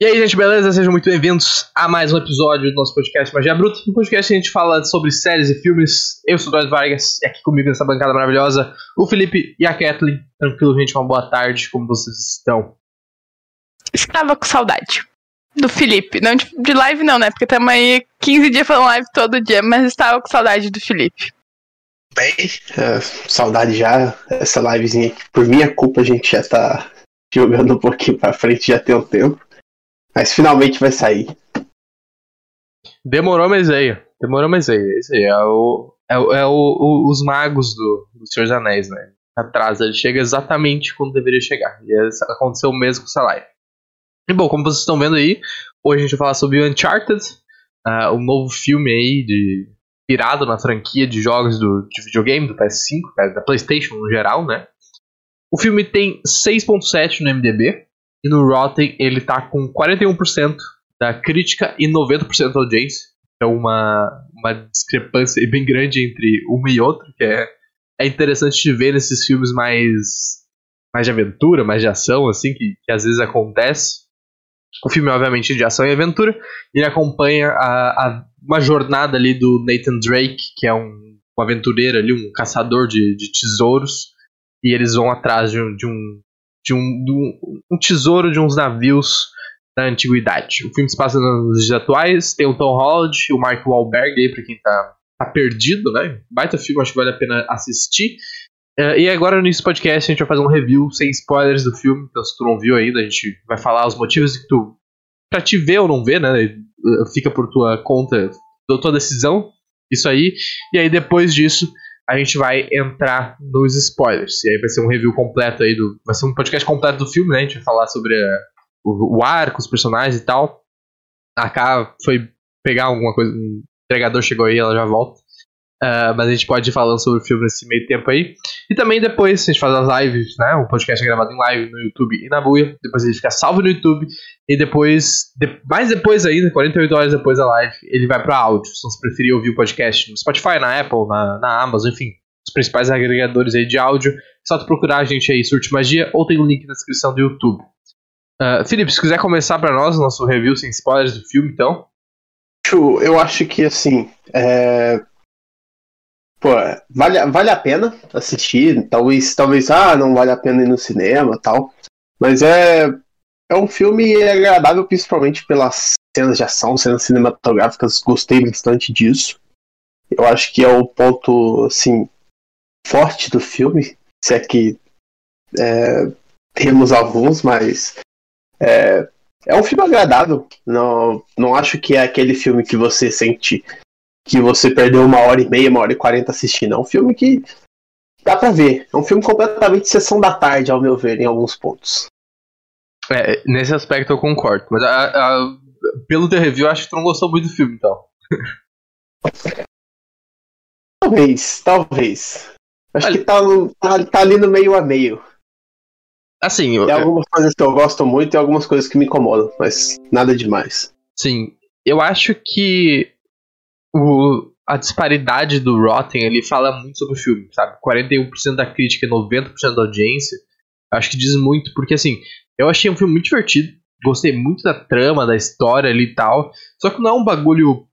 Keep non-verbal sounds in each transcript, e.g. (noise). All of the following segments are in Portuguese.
E aí, gente, beleza? Sejam muito bem-vindos a mais um episódio do nosso podcast Magia Bruta. No podcast a gente fala sobre séries e filmes. Eu sou o Eduardo Vargas e aqui comigo nessa bancada maravilhosa, o Felipe e a Kathleen. Tranquilo, gente, uma boa tarde, como vocês estão? Estava com saudade do Felipe. Não de, de live, não, né? Porque estamos aí 15 dias falando live todo dia, mas estava com saudade do Felipe. Bem, é, saudade já. Essa livezinha aqui, por minha culpa, a gente já tá jogando um pouquinho pra frente já tem um tempo. Mas finalmente vai sair. Demorou, mas veio. Demorou, mas veio. Esse aí é, o, é, o, é o, o, os magos do, do Senhor dos Anéis, né? Atrasa, ele chega exatamente quando deveria chegar. E aconteceu o mesmo com essa live. E bom, como vocês estão vendo aí, hoje a gente vai falar sobre Uncharted, uh, novo filme aí de pirado na franquia de jogos do, de videogame, do PS5, da PlayStation no geral, né? O filme tem 6.7 no MDB, e no Rotten ele tá com 41% da crítica e 90% da audiência. É uma, uma discrepância bem grande entre uma e outra, que é, é interessante de ver nesses filmes mais, mais de aventura, mais de ação, assim, que, que às vezes acontece. O filme, obviamente, de ação e aventura. Ele acompanha a, a, uma jornada ali do Nathan Drake, que é um, um aventureiro ali, um caçador de, de tesouros. E eles vão atrás de um, de um de um, de um, tesouro de uns navios da antiguidade. O filme se passa nos dias atuais, tem o Tom Holland e o Mark Wahlberg aí, pra quem tá, tá perdido, né? Baita filme, acho que vale a pena assistir. Uh, e agora nesse podcast a gente vai fazer um review sem spoilers do filme, então se tu não viu ainda, a gente vai falar os motivos que tu. pra te ver ou não ver, né? Fica por tua conta, tua decisão, isso aí. E aí depois disso a gente vai entrar nos spoilers. E aí vai ser um review completo aí do. Vai ser um podcast completo do filme, né? A gente vai falar sobre eh, o, o arco, os personagens e tal. A K foi pegar alguma coisa. Um entregador chegou aí, ela já volta. Uh, mas a gente pode ir falando sobre o filme nesse meio tempo aí. E também depois a gente faz as lives, né? O podcast é gravado em live no YouTube e na Buia. Depois ele fica salvo no YouTube. E depois, de, mais depois ainda, 48 horas depois da live, ele vai para áudio. Se você preferir ouvir o podcast no Spotify, na Apple, na, na Amazon, enfim, os principais agregadores aí de áudio. É só tu procurar a gente aí, Surte Magia, ou tem um link na descrição do YouTube. Uh, Felipe, se quiser começar para nós o nosso review sem spoilers do filme, então. Eu acho que assim. É Pô, vale, vale a pena assistir. Talvez, talvez, ah, não vale a pena ir no cinema tal. Mas é, é um filme agradável, principalmente pelas cenas de ação, cenas cinematográficas. Gostei bastante disso. Eu acho que é o ponto, assim, forte do filme. Se é que é, temos alguns, mas é, é um filme agradável. Não, não acho que é aquele filme que você sente que você perdeu uma hora e meia, uma hora e quarenta assistindo. É um filme que dá pra ver. É um filme completamente sessão da tarde, ao meu ver, em alguns pontos. É, nesse aspecto eu concordo. Mas a, a, pelo teu review, acho que tu não gostou muito do filme, então. (laughs) talvez, talvez. Acho que tá, no, tá, tá, ali no meio a meio. Assim, Tem eu, algumas coisas que eu gosto muito e algumas coisas que me incomodam, mas nada demais. Sim, eu acho que o, a disparidade do Rotten, ele fala muito sobre o filme, sabe? 41% da crítica e 90% da audiência. Acho que diz muito, porque assim, eu achei um filme muito divertido, gostei muito da trama, da história ali e tal, só que não é um bagulho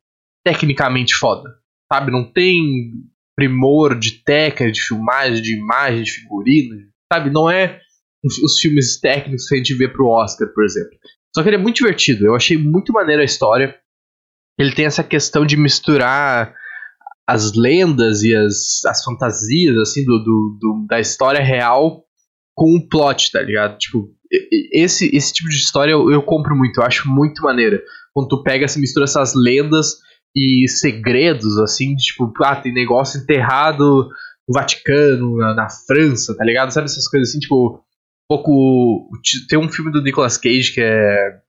tecnicamente foda, sabe? Não tem primor de técnica, de filmagem, de imagem, de figurino, sabe? Não é os filmes técnicos que a gente vê pro Oscar, por exemplo. Só que ele é muito divertido, eu achei muito maneira a história ele tem essa questão de misturar as lendas e as, as fantasias, assim, do, do, do, da história real com o plot, tá ligado? Tipo, esse, esse tipo de história eu, eu compro muito, eu acho muito maneira. Quando tu pega, se mistura essas lendas e segredos, assim, de, tipo, ah, tem negócio enterrado no Vaticano, na, na França, tá ligado? Sabe essas coisas assim, tipo, um pouco. Tem um filme do Nicolas Cage que é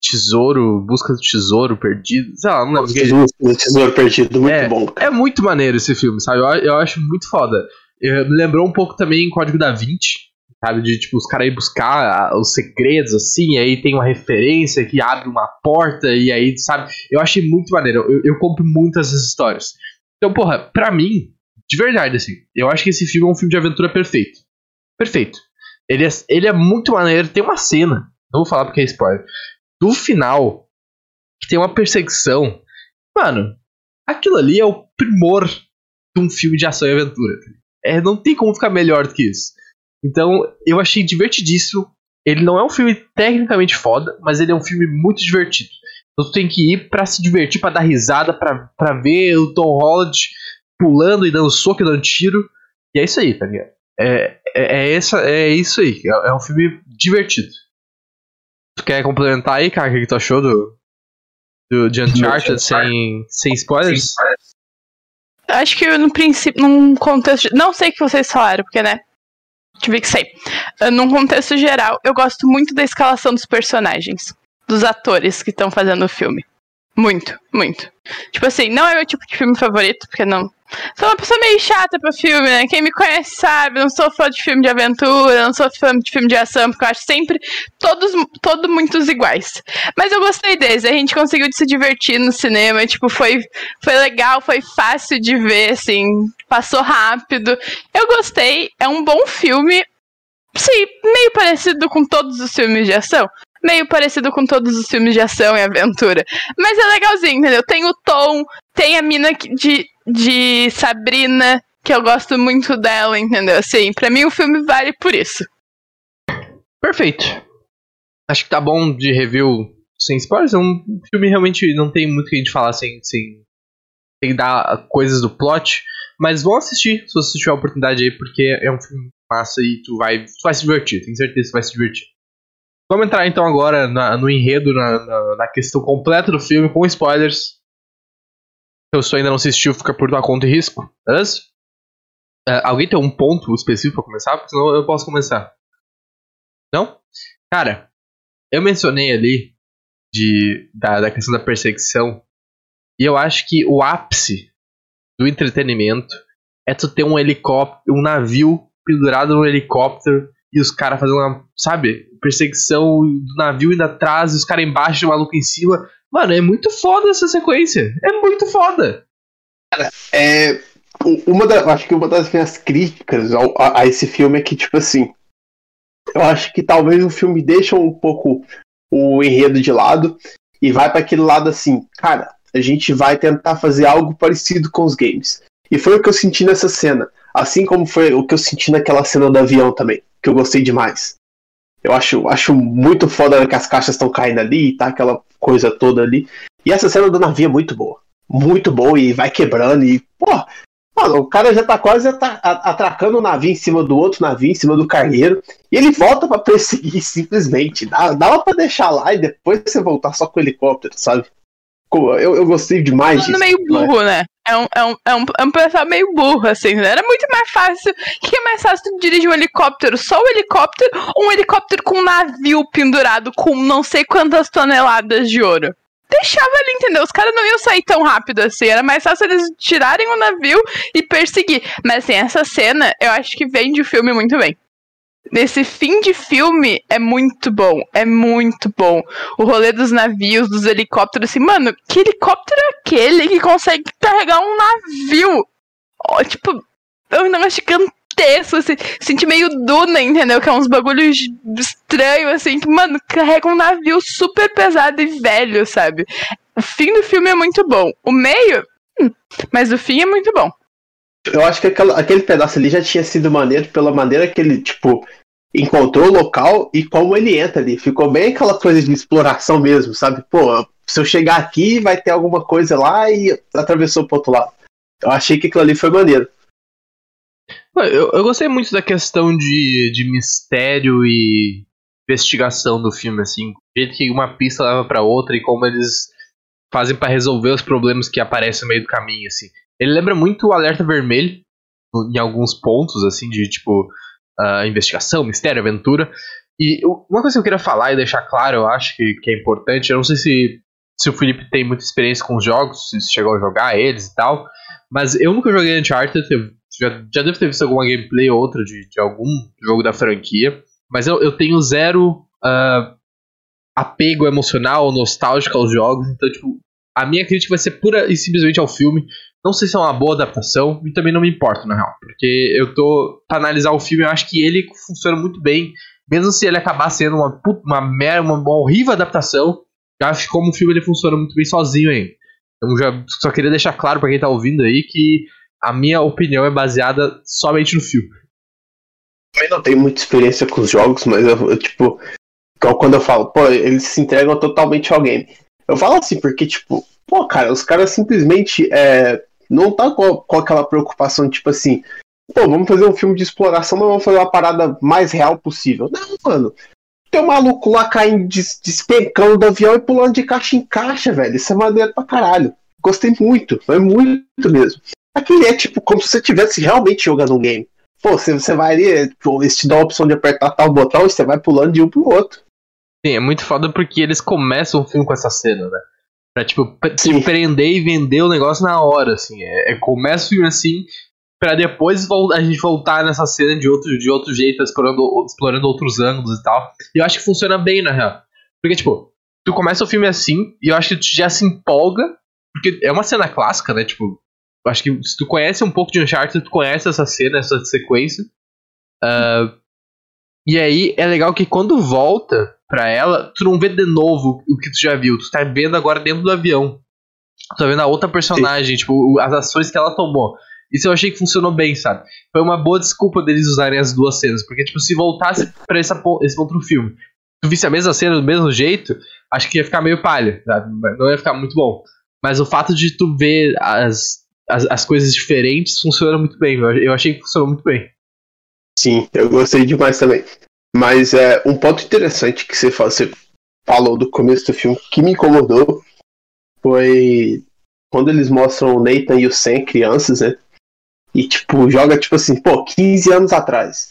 tesouro, busca do tesouro perdido. Sei lá, não lembro. Busca do tesouro perdido, muito é, bom. É muito maneiro esse filme, sabe? Eu, eu acho muito foda. me lembrou um pouco também Código da Vinci, sabe? De tipo, os caras ir buscar os segredos, assim, aí tem uma referência que abre uma porta, e aí, sabe? Eu achei muito maneiro. Eu, eu compro muito essas histórias. Então, porra, pra mim, de verdade, assim, eu acho que esse filme é um filme de aventura perfeito. Perfeito. Ele é, ele é muito maneiro, tem uma cena. Não vou falar porque é spoiler. Do final, que tem uma perseguição. Mano, aquilo ali é o primor de um filme de ação e aventura. É, não tem como ficar melhor do que isso. Então, eu achei divertidíssimo. Ele não é um filme tecnicamente foda, mas ele é um filme muito divertido. Então, tu tem que ir para se divertir, para dar risada, para ver o Tom Holland pulando e dando soco e dando tiro. E é isso aí, tá ligado? É, é, é, essa, é isso aí. É, é um filme divertido. Tu quer complementar aí, cara? O que, que tu achou do, do de Uncharted sem, sem spoilers? Acho que no princípio, num contexto. Não sei o que vocês falaram, porque, né? Tive que sei. Uh, num contexto geral, eu gosto muito da escalação dos personagens, dos atores que estão fazendo o filme. Muito, muito. Tipo assim, não é meu tipo de filme favorito, porque não. Sou uma pessoa meio chata pra filme, né? Quem me conhece sabe, não sou fã de filme de aventura, não sou fã de filme de ação, porque eu acho sempre todos, todos muitos iguais. Mas eu gostei desse, a gente conseguiu se divertir no cinema, tipo, foi, foi legal, foi fácil de ver, assim, passou rápido. Eu gostei, é um bom filme, sim, meio parecido com todos os filmes de ação meio parecido com todos os filmes de ação e aventura. Mas é legalzinho, entendeu? Tem o Tom, tem a mina de, de Sabrina, que eu gosto muito dela, entendeu? Assim, pra mim o filme vale por isso. Perfeito. Acho que tá bom de review sem spoilers. É um filme realmente não tem muito que a gente falar sem, sem, sem dar coisas do plot. Mas vão assistir, se você tiver a oportunidade aí, porque é um filme massa e tu vai, tu vai se divertir. Tenho certeza que vai se divertir. Vamos entrar então agora na, no enredo, na, na, na, questão completa do filme, com spoilers. Se você ainda não assistiu, fica por tua conta e risco, beleza? Uh, alguém tem um ponto específico pra começar? Porque senão eu posso começar. Não? Cara, eu mencionei ali de, da, da questão da perseguição. E eu acho que o ápice do entretenimento é tu ter um helicóptero, um navio pendurado num helicóptero e os caras fazendo uma, sabe, perseguição do navio indo atrás, e os caras embaixo e o maluco em cima. Mano, é muito foda essa sequência. É muito foda. Cara, é. Uma da, acho que uma das minhas críticas ao, a, a, esse filme é que, tipo assim. Eu acho que talvez o filme deixa um pouco o enredo de lado e vai para aquele lado assim, cara, a gente vai tentar fazer algo parecido com os games. E foi o que eu senti nessa cena. Assim como foi o que eu senti naquela cena do avião também que eu gostei demais. Eu acho, acho muito foda que as caixas estão caindo ali, tá aquela coisa toda ali. E essa cena do navio é muito boa. Muito boa e vai quebrando e, pô, mano, o cara já tá quase atracando o navio em cima do outro navio, em cima do cargueiro, e ele volta para perseguir (laughs) simplesmente. Dá, dava para deixar lá e depois você voltar só com o helicóptero, sabe? Eu, eu gostei demais disso. meio burro, né? É um, é, um, é, um, é um pessoal meio burro, assim, né? Era muito mais fácil. O que é mais fácil tu dirigir um helicóptero? Só o helicóptero ou um helicóptero com um navio pendurado com não sei quantas toneladas de ouro? Deixava ali, entendeu? Os caras não iam sair tão rápido assim. Era mais fácil eles tirarem o navio e perseguir. Mas assim, essa cena eu acho que vende o filme muito bem. Nesse fim de filme é muito bom, é muito bom. O rolê dos navios, dos helicópteros, assim, mano, que helicóptero é aquele que consegue carregar um navio? Oh, tipo, é um negócio gigantesco, assim, senti meio Duna, entendeu? Que é uns bagulhos estranhos, assim, que, mano, carrega um navio super pesado e velho, sabe? O fim do filme é muito bom. O meio, hum, mas o fim é muito bom. Eu acho que aquele pedaço ali já tinha sido maneiro pela maneira que ele, tipo, encontrou o local e como ele entra ali. Ficou bem aquela coisa de exploração mesmo, sabe? Pô, se eu chegar aqui, vai ter alguma coisa lá e atravessou pro outro lado. Eu achei que aquilo ali foi maneiro. Eu, eu gostei muito da questão de, de mistério e investigação do filme, assim. O jeito que uma pista leva para outra e como eles fazem para resolver os problemas que aparecem no meio do caminho, assim. Ele lembra muito o Alerta Vermelho, em alguns pontos, assim, de tipo uh, investigação, mistério, aventura. E uma coisa que eu queria falar e deixar claro, eu acho que, que é importante, eu não sei se, se o Felipe tem muita experiência com os jogos, se chegou a jogar eles e tal, mas eu nunca joguei Uncharted, já, já devo ter visto alguma gameplay ou outra de, de algum jogo da franquia, mas eu, eu tenho zero uh, apego emocional, nostálgico aos jogos, então, tipo, a minha crítica vai ser pura e simplesmente ao filme. Não sei se é uma boa adaptação e também não me importa, na real. Porque eu tô. Pra analisar o filme, eu acho que ele funciona muito bem. Mesmo se ele acabar sendo uma, uma, uma, uma horrível adaptação, Já acho que como o filme ele funciona muito bem sozinho aí. Então já só queria deixar claro para quem tá ouvindo aí que a minha opinião é baseada somente no filme. Também não tenho muita experiência com os jogos, mas eu, eu tipo, quando eu falo, pô, eles se entregam totalmente ao game. Eu falo assim porque, tipo, pô, cara, os caras simplesmente é, não tá com, com aquela preocupação, tipo assim, pô, vamos fazer um filme de exploração, mas vamos fazer uma parada mais real possível. Não, mano. Tem um maluco lá caindo, despencando do avião e pulando de caixa em caixa, velho. Isso é maneiro pra caralho. Gostei muito, foi muito mesmo. Aquele é tipo como se você estivesse realmente jogando um game. Pô, você, você vai ali, eles te dão a opção de apertar tal botão e você vai pulando de um pro outro. Sim, é muito foda porque eles começam o filme com essa cena, né? Pra, tipo, te prender e vender o negócio na hora, assim. É, é começa o filme assim, para depois a gente voltar nessa cena de outro, de outro jeito, explorando, explorando outros ângulos e tal. E eu acho que funciona bem, na real. Porque, tipo, tu começa o filme assim, e eu acho que tu já se empolga, porque é uma cena clássica, né? Tipo, eu acho que se tu conhece um pouco de Uncharted, tu conhece essa cena, essa sequência. Uh, e aí é legal que quando volta pra ela, tu não vê de novo o que tu já viu, tu tá vendo agora dentro do avião. Tu tá vendo a outra personagem, Sim. tipo, as ações que ela tomou. Isso eu achei que funcionou bem, sabe? Foi uma boa desculpa deles usarem as duas cenas. Porque, tipo, se voltasse pra essa, esse outro filme, tu visse a mesma cena do mesmo jeito, acho que ia ficar meio palha, sabe? Não ia ficar muito bom. Mas o fato de tu ver as, as, as coisas diferentes funciona muito bem. Eu achei que funcionou muito bem. Sim, eu gostei demais também. Mas é um ponto interessante que você, você falou do começo do filme que me incomodou foi quando eles mostram o Nathan e o Sam crianças, né? E, tipo, joga, tipo assim, pô, 15 anos atrás.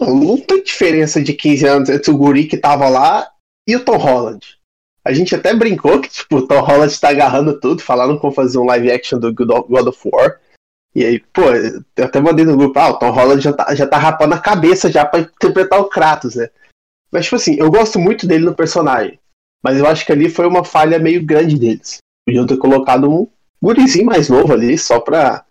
Não, não tem diferença de 15 anos entre o guri que tava lá e o Tom Holland. A gente até brincou que, tipo, o Tom Holland tá agarrando tudo, falaram vão fazer um live action do God of War. E aí, pô, eu até mandei no grupo, ah, o Tom Holland já tá, já tá rapando a cabeça já pra interpretar o Kratos, né? Mas, tipo assim, eu gosto muito dele no personagem. Mas eu acho que ali foi uma falha meio grande deles. Podiam ter colocado um gurizinho mais novo ali, só pra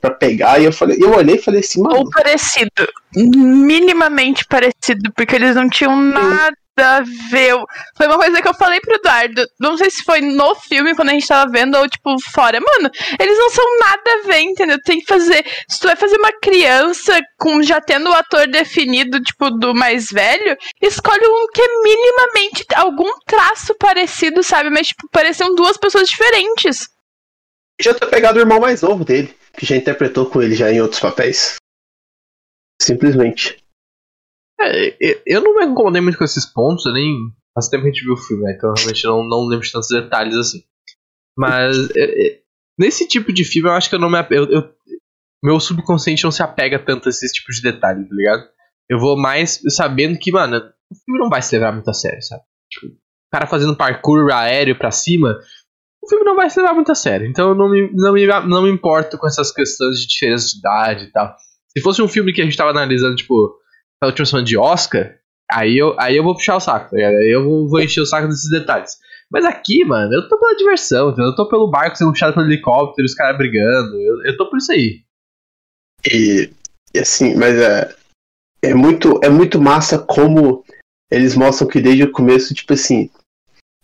para pegar e eu falei, eu olhei e falei assim, mano. Ou parecido, minimamente parecido, porque eles não tinham nada a ver. Foi uma coisa que eu falei pro Eduardo. Não sei se foi no filme, quando a gente tava vendo, ou tipo, fora. Mano, eles não são nada a ver, entendeu? Tem que fazer. Se tu vai fazer uma criança com já tendo o ator definido, tipo, do mais velho, escolhe um que é minimamente algum traço parecido, sabe? Mas, tipo, pareciam duas pessoas diferentes. Já ter pegado o irmão mais novo dele que já interpretou com ele já em outros papéis. Simplesmente. É, eu não me incomodei muito com esses pontos, eu nem faz tempo que a gente viu o filme, né? então realmente não, não lembro de tantos detalhes assim. Mas é, é, nesse tipo de filme eu acho que eu não me eu, eu, meu subconsciente não se apega tanto a esses tipos de detalhes, tá ligado? Eu vou mais sabendo que, mano, o filme não vai se levar muito a sério, sabe? Tipo, o cara fazendo parkour aéreo pra cima, o filme não vai se levar muito a sério. Então eu não me, não me, não me importo com essas questões de diferença de idade e tal. Se fosse um filme que a gente tava analisando, tipo, na última semana de Oscar, aí eu, aí eu vou puxar o saco, tá? Aí eu vou, vou encher o saco desses detalhes. Mas aqui, mano, eu tô pela diversão, entendeu? Eu tô pelo barco sendo puxado pelo helicóptero, os caras brigando. Eu, eu tô por isso aí. E, e assim, mas é, é muito, é muito massa como eles mostram que desde o começo, tipo assim,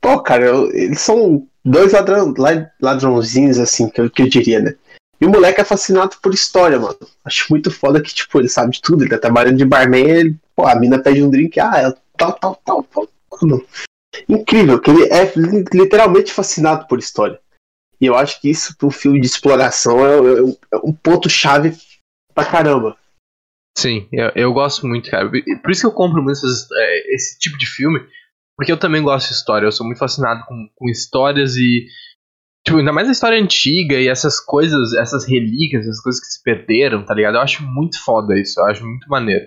pô, cara, eu, eles são dois ladrão, ladrãozinhos, assim, que eu, que eu diria, né? E o moleque é fascinado por história, mano. Acho muito foda que, tipo, ele sabe de tudo. Ele tá trabalhando de barman, ele, pô, a mina pede um drink, ah, é tal, tal, tal, tal. Mano. Incrível, que ele é literalmente fascinado por história. E eu acho que isso, um filme de exploração, é, é, é um ponto-chave pra caramba. Sim, eu, eu, gosto muito, cara. Por isso que eu compro muito esses, é, esse tipo de filme. Porque eu também gosto de história, eu sou muito fascinado com, com histórias e. Tipo, ainda mais a história antiga e essas coisas, essas relíquias, essas coisas que se perderam, tá ligado? Eu acho muito foda isso, eu acho muito maneiro.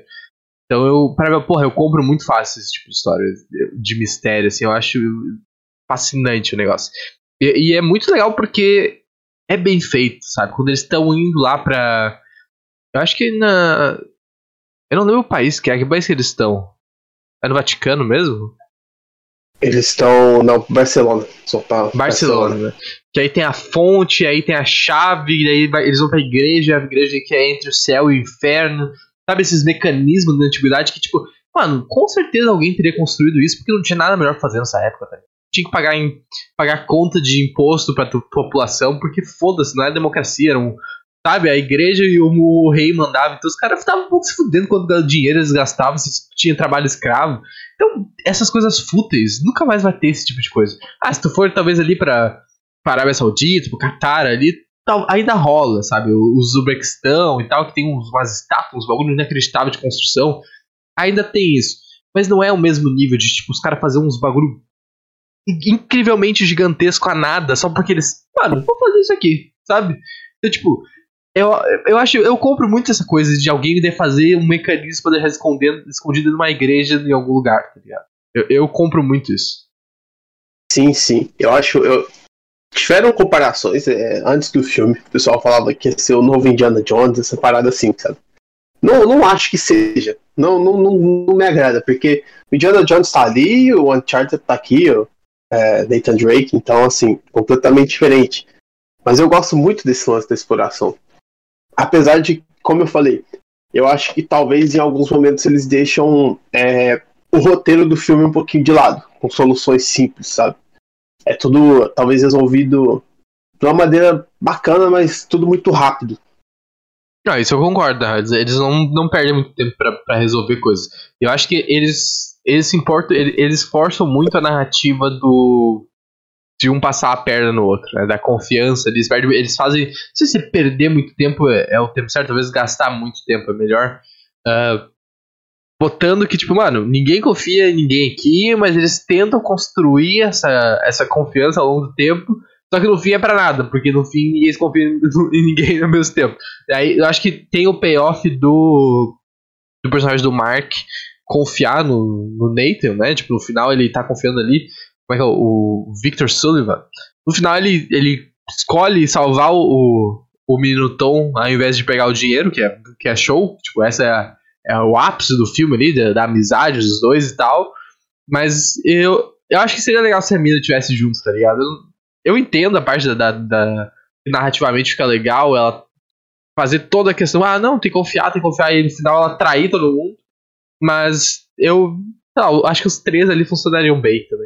Então eu, para porra, eu compro muito fácil esse tipo de história de mistério, assim, eu acho fascinante o negócio. E, e é muito legal porque é bem feito, sabe? Quando eles estão indo lá pra. Eu acho que na. Eu não lembro o país que é, que país que eles estão? É no Vaticano mesmo? Eles estão na Barcelona. Só pra Barcelona, Barcelona. Né? Que aí tem a fonte, aí tem a chave, e aí vai, eles vão pra igreja, a igreja que é entre o céu e o inferno. Sabe esses mecanismos da antiguidade que, tipo, mano, com certeza alguém teria construído isso porque não tinha nada melhor pra fazer nessa época, tá? tinha que pagar, em, pagar conta de imposto pra tu- população, porque foda-se, não é democracia, era um, sabe, a igreja e o, o rei mandavam, então os caras estavam um pouco se fudendo quando dinheiro eles gastavam, se tinha trabalho escravo. Então, essas coisas fúteis, nunca mais vai ter esse tipo de coisa. Ah, se tu for talvez ali pra, pra Arábia Saudita, pro Qatar ali, tal, ainda rola, sabe? O, o Uzbequistão e tal, que tem uns, umas estátuas, uns bagulho inacreditável de construção, ainda tem isso. Mas não é o mesmo nível de, tipo, os caras fazer uns bagulho incrivelmente gigantesco a nada, só porque eles. Mano, vou fazer isso aqui, sabe? Então, tipo, eu, eu acho, eu compro muito essa coisa de alguém de fazer um mecanismo pra deixar escondido numa igreja em algum lugar, tá ligado? Eu, eu compro muito isso. Sim, sim. Eu acho. Eu... Tiveram comparações é, antes do filme. O pessoal falava que ia ser o novo Indiana Jones, essa parada assim, sabe? Não, não acho que seja. Não, não, não, não me agrada, porque o Indiana Jones tá ali, o Uncharted tá aqui, o é, Nathan Drake, então, assim, completamente diferente. Mas eu gosto muito desse lance da exploração. Apesar de, como eu falei, eu acho que talvez em alguns momentos eles deixam é, o roteiro do filme um pouquinho de lado, com soluções simples, sabe? É tudo talvez resolvido de uma maneira bacana, mas tudo muito rápido. Não, isso eu concordo. Eles não, não perdem muito tempo pra resolver coisas. Eu acho que eles, eles importam, eles forçam muito a narrativa do. De um passar a perna no outro, né? Da confiança. Eles, perdem, eles fazem. Não sei se perder muito tempo é, é o tempo certo, talvez gastar muito tempo é melhor. ah, botando que, tipo, mano, ninguém confia em ninguém aqui, mas eles tentam construir essa, essa confiança ao longo do tempo. Só que no fim é pra nada, porque no fim ninguém se confia (laughs) em ninguém ao mesmo tempo. Aí eu acho que tem o payoff do, do personagem do Mark confiar no, no Nathan, né? Tipo, no final ele tá confiando ali. Como é que é? O Victor Sullivan. No final ele, ele escolhe salvar o, o menino Tom ao invés de pegar o dinheiro, que é, que é show. Tipo, essa é, a- é o ápice do filme ali, da, da amizade dos dois e tal. Mas eu, eu acho que seria legal se a mina estivesse junto, tá ligado? Eu, eu entendo a parte da, da, da- narrativamente fica legal, ela fazer toda a questão, ah, não, tem que confiar, tem que confiar, e no final ela trair todo mundo. Mas eu, acho que os três ali funcionariam bem também.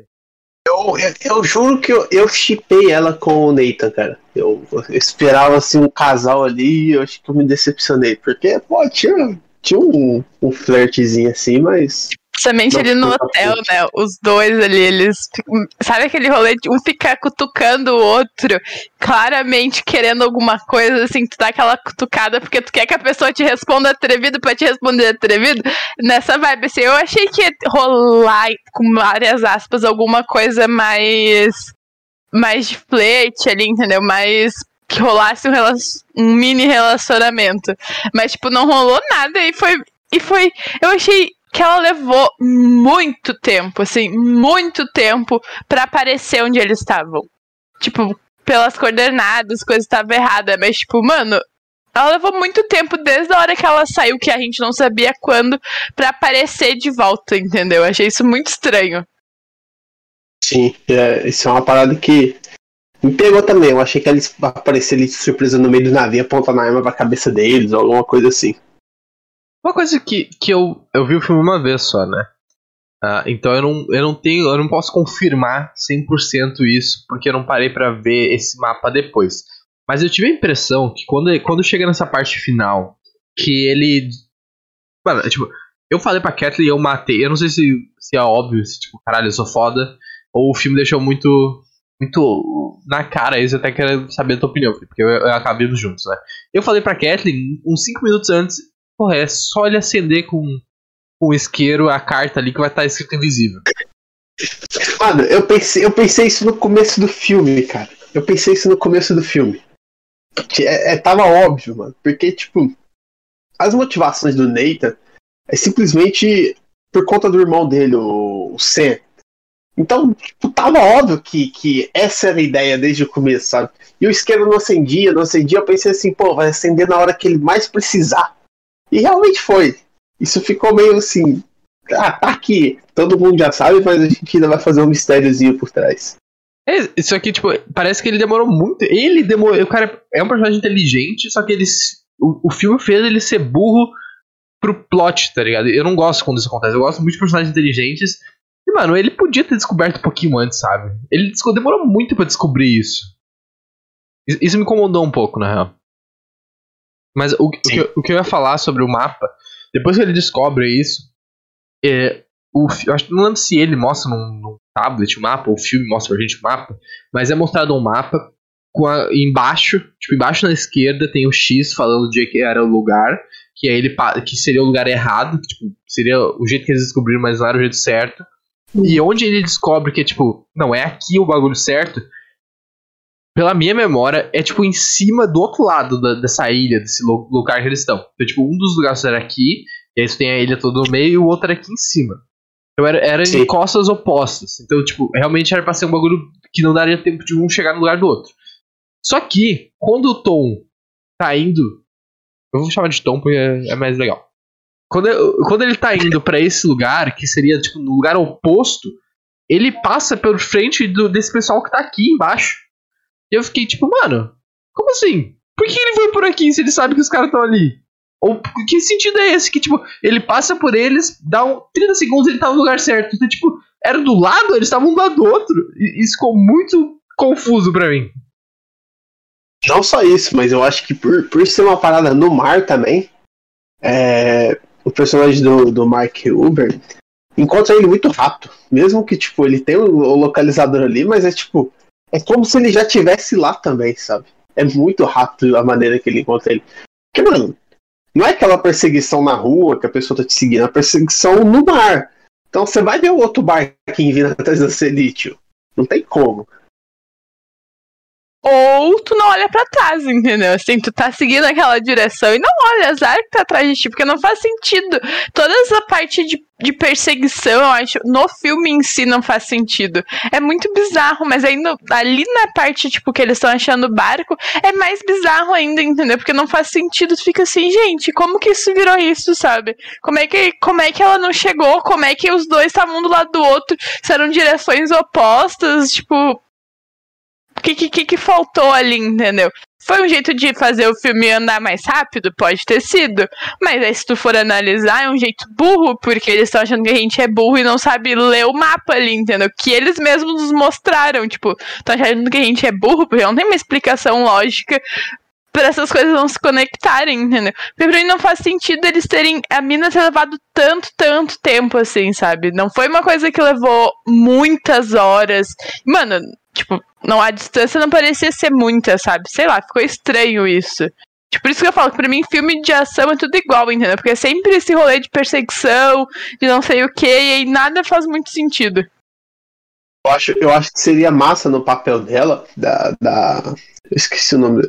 Eu, eu, juro que eu, chipei ela com o Nathan, cara. Eu, eu esperava assim um casal ali e eu acho que eu me decepcionei. Porque, pô, tinha, tinha um, um flertezinho assim, mas. Principalmente Não, ali no hotel, né? Os dois ali, eles. Sabe aquele rolê de um ficar cutucando o outro, claramente querendo alguma coisa, assim, tu dá aquela cutucada porque tu quer que a pessoa te responda atrevido pra te responder atrevido? Nessa vibe, assim, eu achei que ia rolar, com várias aspas, alguma coisa mais. mais de flerte ali, entendeu? Mais. Que rolasse um, um mini relacionamento. Mas, tipo, não rolou nada e foi. E foi. Eu achei que ela levou muito tempo, assim, muito tempo pra aparecer onde eles estavam. Tipo, pelas coordenadas, coisas estavam erradas, mas, tipo, mano, ela levou muito tempo desde a hora que ela saiu, que a gente não sabia quando, pra aparecer de volta, entendeu? Eu achei isso muito estranho. Sim, é, isso é uma parada que me pegou também. Eu achei que eles apareceram ali de surpresa no meio do navio, apontando a arma pra cabeça deles, ou alguma coisa assim. Uma coisa que, que eu, eu vi o filme uma vez só, né? Ah, então eu não, eu não tenho, eu não posso confirmar 100% isso, porque eu não parei pra ver esse mapa depois. Mas eu tive a impressão que quando, quando chega nessa parte final, que ele. Mano, é tipo, eu falei pra Kathleen e eu matei. Eu não sei se, se é óbvio, se tipo, caralho, eu sou foda. Ou o filme deixou muito. Muito na cara isso, eu até quero saber a tua opinião, porque eu, eu acabei juntos, né? Eu falei pra Kathleen, uns 5 minutos antes, porra, é só ele acender com, um isqueiro a carta ali que vai estar escrito invisível. Mano, eu pensei, eu pensei isso no começo do filme, cara. Eu pensei isso no começo do filme. É, é, tava óbvio, mano. Porque, tipo, as motivações do Nathan é simplesmente por conta do irmão dele, o, o Sam. Então, tipo, tava óbvio que, que essa era a ideia desde o começo, sabe? E o isqueiro não acendia, não acendia. Eu pensei assim, pô, vai acender na hora que ele mais precisar. E realmente foi. Isso ficou meio assim. Ah, tá aqui. Todo mundo já sabe, mas a gente ainda vai fazer um mistériozinho por trás. É, isso aqui, tipo, parece que ele demorou muito. Ele demorou. O cara é um personagem inteligente, só que ele. O, o filme fez ele ser burro pro plot, tá ligado? Eu não gosto quando isso acontece. Eu gosto muito de personagens inteligentes E, mano, ele podia ter descoberto um pouquinho antes, sabe? Ele demorou muito para descobrir isso. Isso me incomodou um pouco, na real. Mas o, o, que, o, que, eu ia falar sobre o mapa, depois que ele descobre isso, é, o, eu acho, não lembro se ele mostra num, num tablet o mapa, ou o filme mostra pra gente o mapa, mas é mostrado um mapa com a, embaixo, tipo, embaixo na esquerda tem o X falando de que era o lugar, que é ele que seria o lugar errado, que, tipo, seria o jeito que eles descobriram, mas não era o jeito certo. E onde ele descobre que é tipo, não, é aqui o bagulho certo, pela minha memória, é tipo em cima do outro lado da, dessa ilha, desse lugar que eles estão. Então, tipo, um dos lugares era aqui, e aí você tem a ilha toda no meio, e o outro era aqui em cima. Então era, era em costas opostas. Então, tipo, realmente era pra ser um bagulho que não daria tempo de um chegar no lugar do outro. Só que, quando o Tom tá indo. Eu vou chamar de Tom porque é, é mais legal. Quando, quando ele tá indo para esse lugar, que seria tipo no lugar oposto, ele passa por frente do, desse pessoal que tá aqui embaixo. E eu fiquei tipo, mano, como assim? Por que ele foi por aqui se ele sabe que os caras estão ali? Ou que sentido é esse? Que, tipo, ele passa por eles, dá um 30 segundos ele tá no lugar certo. Então, tipo, era do lado, eles estavam um do lado do outro. E isso ficou muito confuso para mim. Não só isso, mas eu acho que por, por ser uma parada no mar também, é, o personagem do, do Mark Uber encontra ele muito rápido. Mesmo que, tipo, ele tem o localizador ali, mas é tipo. É como se ele já tivesse lá também, sabe? É muito rápido a maneira que ele encontra ele. Porque, mano, não é aquela perseguição na rua que a pessoa tá te seguindo, é a perseguição no mar. Então você vai ver o outro barquinho vindo atrás da Celítio. Não tem como ou tu não olha para trás, entendeu? Assim, tu tá seguindo aquela direção e não olha azar que tá atrás de ti, porque não faz sentido. Toda essa parte de, de perseguição, eu acho, no filme em si não faz sentido. É muito bizarro, mas ainda ali na parte, tipo, que eles estão achando o barco, é mais bizarro ainda, entendeu? Porque não faz sentido, tu fica assim, gente, como que isso virou isso, sabe? Como é que, como é que ela não chegou? Como é que os dois estavam um do lado do outro? Se eram direções opostas, tipo, que, que, que faltou ali, entendeu? Foi um jeito de fazer o filme andar mais rápido? Pode ter sido. Mas aí, se tu for analisar, é um jeito burro, porque eles estão achando que a gente é burro e não sabe ler o mapa ali, entendeu? Que eles mesmos nos mostraram. Tipo, estão achando que a gente é burro, porque não tem uma explicação lógica para essas coisas não se conectarem, entendeu? Porque pra mim não faz sentido eles terem a mina ter levado tanto, tanto tempo assim, sabe? Não foi uma coisa que levou muitas horas. Mano, tipo, não, a distância não parecia ser muita, sabe? Sei lá, ficou estranho isso. Tipo, por isso que eu falo que pra mim filme de ação é tudo igual, entendeu? Porque é sempre esse rolê de perseguição, de não sei o que, e aí nada faz muito sentido. Eu acho, eu acho que seria massa no papel dela, da. da eu esqueci o nome.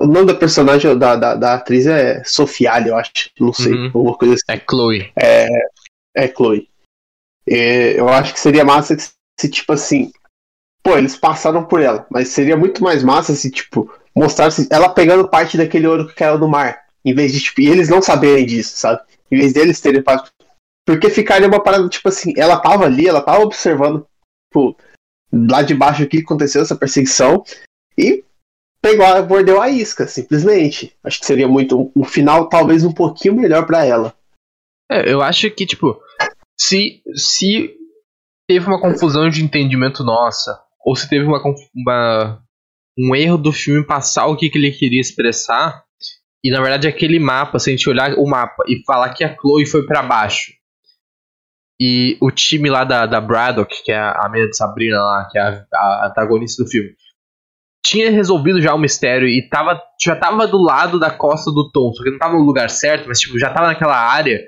O nome da personagem da, da, da atriz é Sofiale, eu acho. Não sei, uhum. alguma coisa assim. É Chloe. É, é Chloe. E eu acho que seria massa se, tipo assim, pô, eles passaram por ela, mas seria muito mais massa se, tipo, mostrasse ela pegando parte daquele ouro que caiu no mar, em vez de, tipo, eles não saberem disso, sabe? Em vez deles terem parte. Porque ficaria uma parada, tipo assim, ela tava ali, ela tava observando, tipo, lá de baixo aqui aconteceu essa perseguição, e pegou, mordeu a isca, simplesmente. Acho que seria muito, um final talvez um pouquinho melhor para ela. É, eu acho que, tipo, se, se teve uma confusão de entendimento nossa, ou se teve uma, uma, um erro do filme passar o que, que ele queria expressar. E na verdade aquele mapa, se a gente olhar o mapa e falar que a Chloe foi para baixo. E o time lá da, da Braddock, que é a, a menina de Sabrina lá, que é a, a antagonista do filme, tinha resolvido já o mistério e tava, já tava do lado da costa do Tom, só que não tava no lugar certo, mas tipo, já tava naquela área.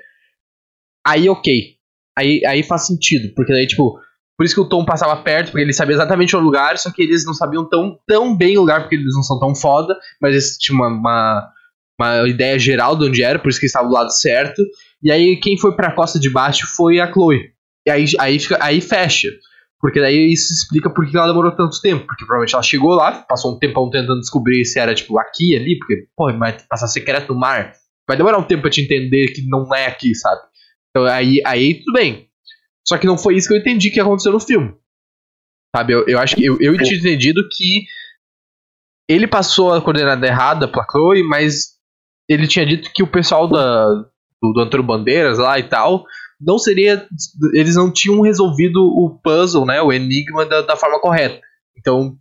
Aí ok. Aí, aí faz sentido, porque daí, tipo, por isso que o Tom passava perto, porque ele sabia exatamente o lugar, só que eles não sabiam tão, tão bem o lugar, porque eles não são tão foda, mas eles tinham uma, uma, uma ideia geral de onde era, por isso que estava do lado certo. E aí quem foi pra costa de baixo foi a Chloe. E aí, aí, fica, aí fecha. Porque daí isso explica por que ela demorou tanto tempo. Porque provavelmente ela chegou lá, passou um tempão tentando descobrir se era, tipo, aqui, ali, porque, pô, vai passar secreto no mar. Vai demorar um tempo pra te entender que não é aqui, sabe? Então aí, aí tudo bem. Só que não foi isso que eu entendi que aconteceu no filme. Sabe, eu, eu acho que eu, eu tinha entendido que ele passou a coordenada errada pra Chloe, mas ele tinha dito que o pessoal da, do, do Antônio Bandeiras lá e tal não seria. Eles não tinham resolvido o puzzle, né? O enigma da, da forma correta. Então,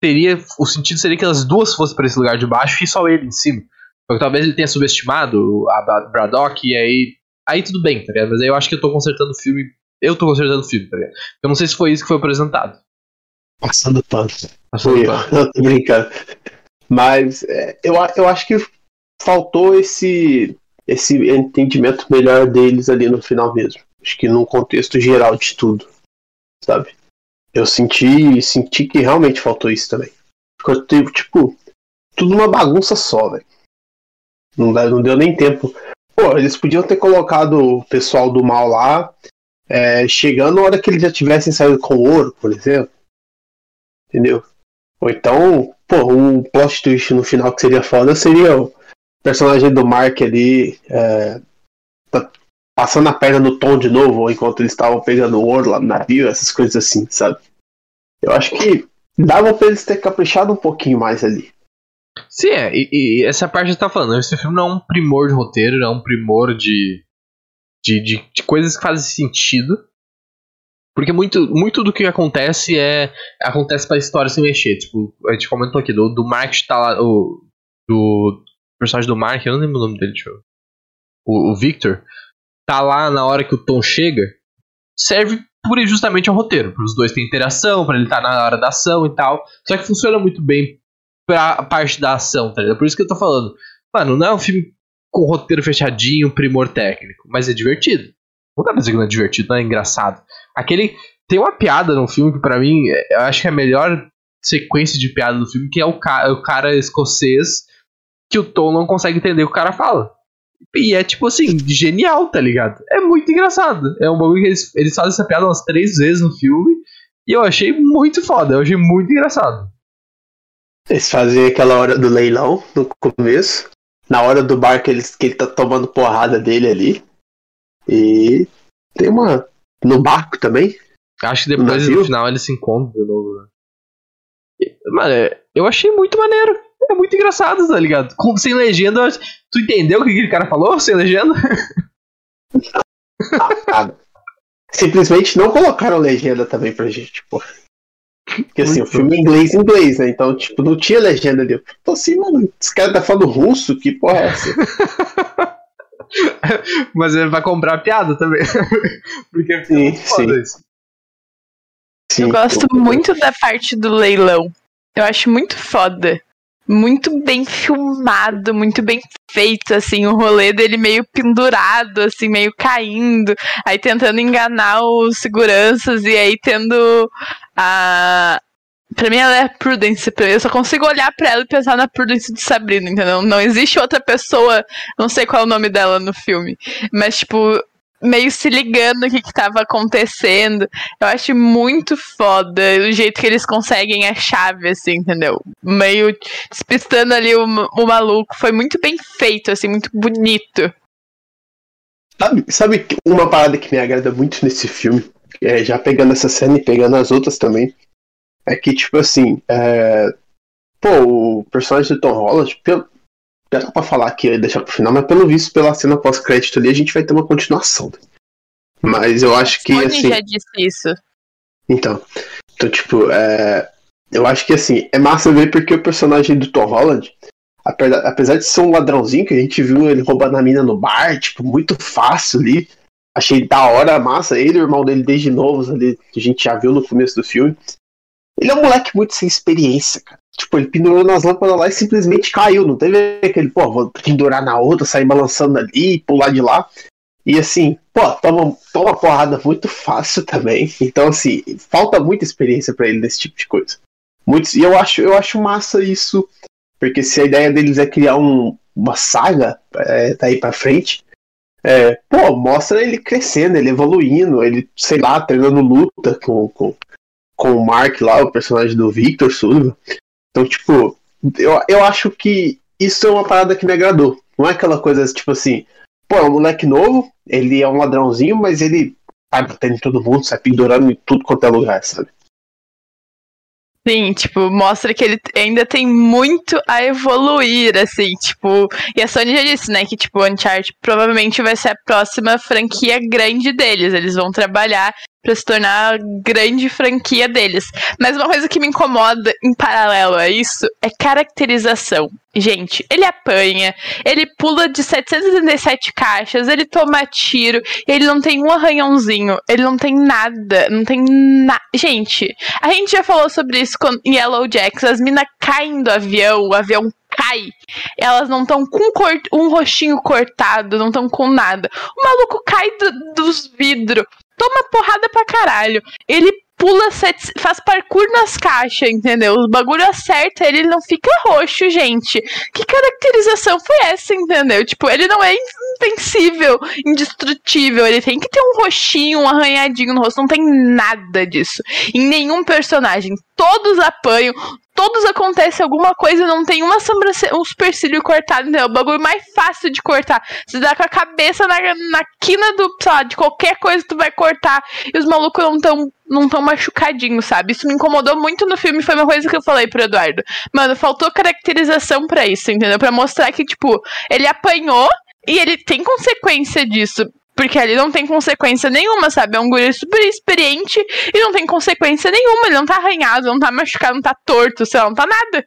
teria. O sentido seria que as duas fossem para esse lugar de baixo e só ele em cima. Porque talvez ele tenha subestimado a Braddock e aí. Aí tudo bem, tá ligado? Mas aí eu acho que eu tô consertando o filme. Eu tô consertando o filme, tá ligado? Eu não sei se foi isso que foi apresentado. Passando pano. Passando pano. (laughs) Eu tô brincando. Mas é, eu, eu acho que faltou esse, esse entendimento melhor deles ali no final mesmo. Acho que no contexto geral de tudo, sabe? Eu senti, senti que realmente faltou isso também. Ficou tipo, tudo uma bagunça só, velho. Não, não deu nem tempo. Pô, eles podiam ter colocado o pessoal do mal lá, é, chegando na hora que eles já tivessem saído com ouro, por exemplo. Entendeu? Ou então, pô, o plot twist no final que seria foda seria o personagem do Mark ali é, tá passando a perna no tom de novo, enquanto eles estavam pegando ouro lá no navio, essas coisas assim, sabe? Eu acho que dava pra eles ter caprichado um pouquinho mais ali. Sim, é, e, e, essa parte que tá falando, esse filme não é um primor de roteiro, não é um primor de, de, de, de coisas que fazem sentido. Porque muito, muito do que acontece é. acontece pra história se mexer. Tipo, a gente comentou aqui, do, do Mark tá lá. O, do personagem do Mark, eu não lembro o nome dele. O, o Victor, tá lá na hora que o Tom chega, serve pura e justamente ao roteiro. Para os dois terem interação, para ele estar tá na hora da ação e tal. Só que funciona muito bem pra parte da ação, tá ligado? Por isso que eu tô falando. Mano, não é um filme com roteiro fechadinho, primor técnico, mas é divertido. Não dá pra dizer que não é divertido, não é engraçado. Aquele. Tem uma piada no filme que para mim, eu acho que é a melhor sequência de piada do filme, que é o cara, o cara escocês que o Tom não consegue entender o que o cara fala. E é tipo assim, genial, tá ligado? É muito engraçado. É um bagulho que eles, eles fazem essa piada umas três vezes no filme. E eu achei muito foda, eu achei muito engraçado. Eles fazem aquela hora do leilão no começo. Na hora do bar que ele, que ele tá tomando porrada dele ali. E tem uma. No barco também. Acho que depois no, no final eles se encontram de novo. Né? Mano, eu achei muito maneiro. É muito engraçado, tá ligado? Com, sem legenda, tu entendeu o que aquele cara falou sem legenda? (laughs) Simplesmente não colocaram legenda também pra gente, pô. Porque assim, o filme é inglês inglês, né? Então, tipo, não tinha legenda ali. Tô assim, mano, esse cara tá falando russo, que porra é essa? (laughs) Mas ele vai comprar a piada também. (laughs) Porque é sim, sim. Isso. sim. Eu gosto muito da parte do leilão. Eu acho muito foda muito bem filmado, muito bem feito, assim, o rolê dele meio pendurado, assim, meio caindo, aí tentando enganar os seguranças e aí tendo a. Pra mim ela é Prudence, eu só consigo olhar pra ela e pensar na Prudence de Sabrina, entendeu? Não existe outra pessoa, não sei qual é o nome dela no filme, mas tipo, meio se ligando no que, que tava acontecendo. Eu acho muito foda o jeito que eles conseguem a chave, assim, entendeu? Meio despistando ali o, o maluco. Foi muito bem feito, assim, muito bonito. Sabe, sabe uma parada que me agrada muito nesse filme? É, já pegando essa cena e pegando as outras também. É que, tipo assim, é... pô, o personagem do Tom Holland, pelo, dá pra falar aqui e deixar pro final, mas pelo visto, pela cena pós-crédito ali, a gente vai ter uma continuação. Mas eu acho que. Sony assim, já disse isso. Então. Então, tipo, é, eu acho que assim, é massa ver porque o personagem do Tom Holland, apesar, apesar de ser um ladrãozinho, que a gente viu ele roubando a mina no bar, tipo, muito fácil ali. Achei da hora, massa. Ele e o irmão dele desde novos ali, que a gente já viu no começo do filme. Ele é um moleque muito sem experiência, cara. Tipo, ele pendurou nas lâmpadas lá e simplesmente caiu. Não teve aquele, pô, vou pendurar na outra, sair balançando ali, pular de lá. E assim, pô, toma, toma porrada muito fácil também. Então, assim, falta muita experiência para ele nesse tipo de coisa. Muitos, e eu acho, eu acho massa isso, porque se a ideia deles é criar um, uma saga é, daí pra frente, é, pô, mostra ele crescendo, ele evoluindo, ele, sei lá, treinando luta com, com, com o Mark lá, o personagem do Victor Sullivan. Então, tipo, eu, eu acho que isso é uma parada que me agradou. Não é aquela coisa tipo assim, pô, é um moleque novo, ele é um ladrãozinho, mas ele sai batendo em todo mundo, sai pendurando em tudo quanto é lugar, sabe? Sim, tipo, mostra que ele ainda tem muito a evoluir, assim, tipo. E a Sony já disse, né, que, tipo, Uncharted provavelmente vai ser a próxima franquia grande deles. Eles vão trabalhar para se tornar grande franquia deles. Mas uma coisa que me incomoda em paralelo a isso é caracterização. Gente, ele apanha, ele pula de 737 caixas, ele toma tiro, ele não tem um arranhãozinho, ele não tem nada, não tem nada. Gente, a gente já falou sobre isso com Yellow Jacks, as minas caem do avião, o avião cai. Elas não estão com um rostinho cortado, não estão com nada. O maluco cai do, dos vidros, toma porrada pra caralho. Ele pula, sete, faz parkour nas caixas, entendeu? O bagulho acerta, ele não fica roxo, gente. Que caracterização foi essa, entendeu? Tipo, ele não é invencível, indestrutível. Ele tem que ter um roxinho, um arranhadinho no rosto. Não tem nada disso. Em nenhum personagem. Todos apanham, todos acontece alguma coisa, não tem uma sobrancelha, um supercílio cortado, entendeu? O bagulho mais fácil de cortar. Você dá com a cabeça na, na quina do, sei lá, de qualquer coisa tu vai cortar e os malucos não tão, não tão machucadinhos, sabe? Isso me incomodou muito no filme, foi uma coisa que eu falei pro Eduardo. Mano, faltou caracterização para isso, entendeu? Para mostrar que, tipo, ele apanhou e ele tem consequência disso. Porque ali não tem consequência nenhuma, sabe? É um guri super experiente e não tem consequência nenhuma. Ele não tá arranhado, não tá machucado, não tá torto, sei lá, não tá nada.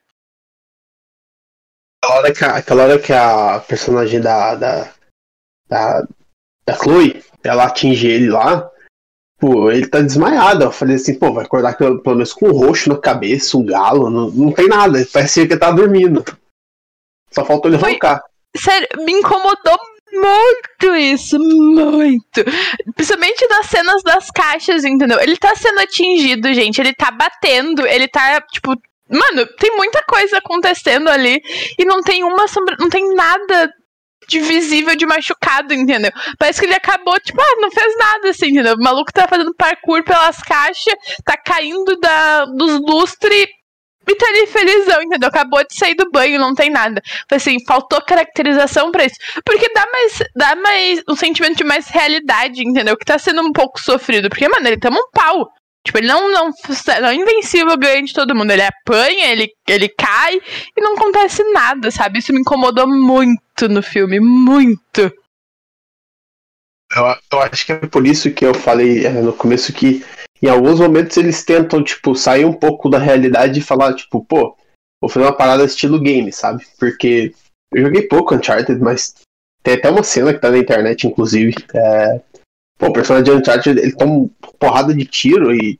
Aquela hora que a, aquela hora que a personagem da, da, da, da Chloe, ela atinge ele lá, pô, ele tá desmaiado. Eu falei assim, pô, vai acordar pelo, pelo menos com um roxo na cabeça, um galo, não, não tem nada. Parecia que ele tá dormindo. Só faltou ele roncar. Sério, me incomodou muito isso, muito. Principalmente das cenas das caixas, entendeu? Ele tá sendo atingido, gente. Ele tá batendo, ele tá, tipo. Mano, tem muita coisa acontecendo ali e não tem uma sombra. Não tem nada de visível de machucado, entendeu? Parece que ele acabou, tipo, ah, não fez nada, assim, entendeu? O maluco tá fazendo parkour pelas caixas, tá caindo da, dos lustres e tá ali felizão, entendeu? Acabou de sair do banho, não tem nada. Assim, faltou caracterização pra isso. Porque dá mais, dá mais um sentimento de mais realidade, entendeu? Que tá sendo um pouco sofrido. Porque, mano, ele toma um pau. Tipo, ele não, não, não é invencível, ganha de todo mundo. Ele apanha, ele, ele cai e não acontece nada, sabe? Isso me incomodou muito no filme, muito. Eu, eu acho que é por isso que eu falei é, no começo que em alguns momentos eles tentam, tipo, sair um pouco da realidade e falar, tipo, pô, vou fazer uma parada estilo game, sabe? Porque eu joguei pouco Uncharted, mas tem até uma cena que tá na internet, inclusive. É... Pô, o personagem de Uncharted, ele toma porrada de tiro e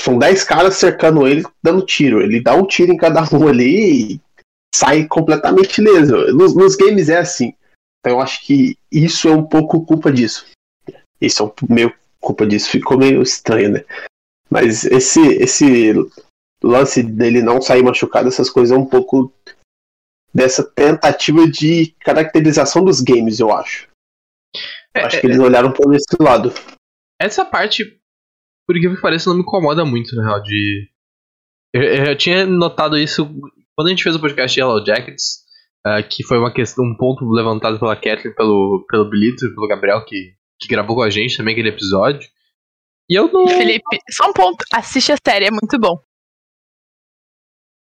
são 10 caras cercando ele, dando tiro. Ele dá um tiro em cada um (laughs) ali e sai completamente ileso. Nos, nos games é assim. Então eu acho que isso é um pouco culpa disso. Isso é um meio culpa disso. Ficou meio estranho, né? Mas esse, esse lance dele não sair machucado, essas coisas é um pouco dessa tentativa de caracterização dos games, eu acho. É, acho que eles é, olharam por esse lado. Essa parte, por que parece, não me incomoda muito, na real, de. Eu, eu tinha notado isso quando a gente fez o podcast de Yellow Jackets, uh, que foi uma questão, um ponto levantado pela Kathleen, pelo, pelo Bilito e pelo Gabriel, que que gravou com a gente também aquele episódio. E eu não. Felipe, só um ponto. Assiste a série, é muito bom.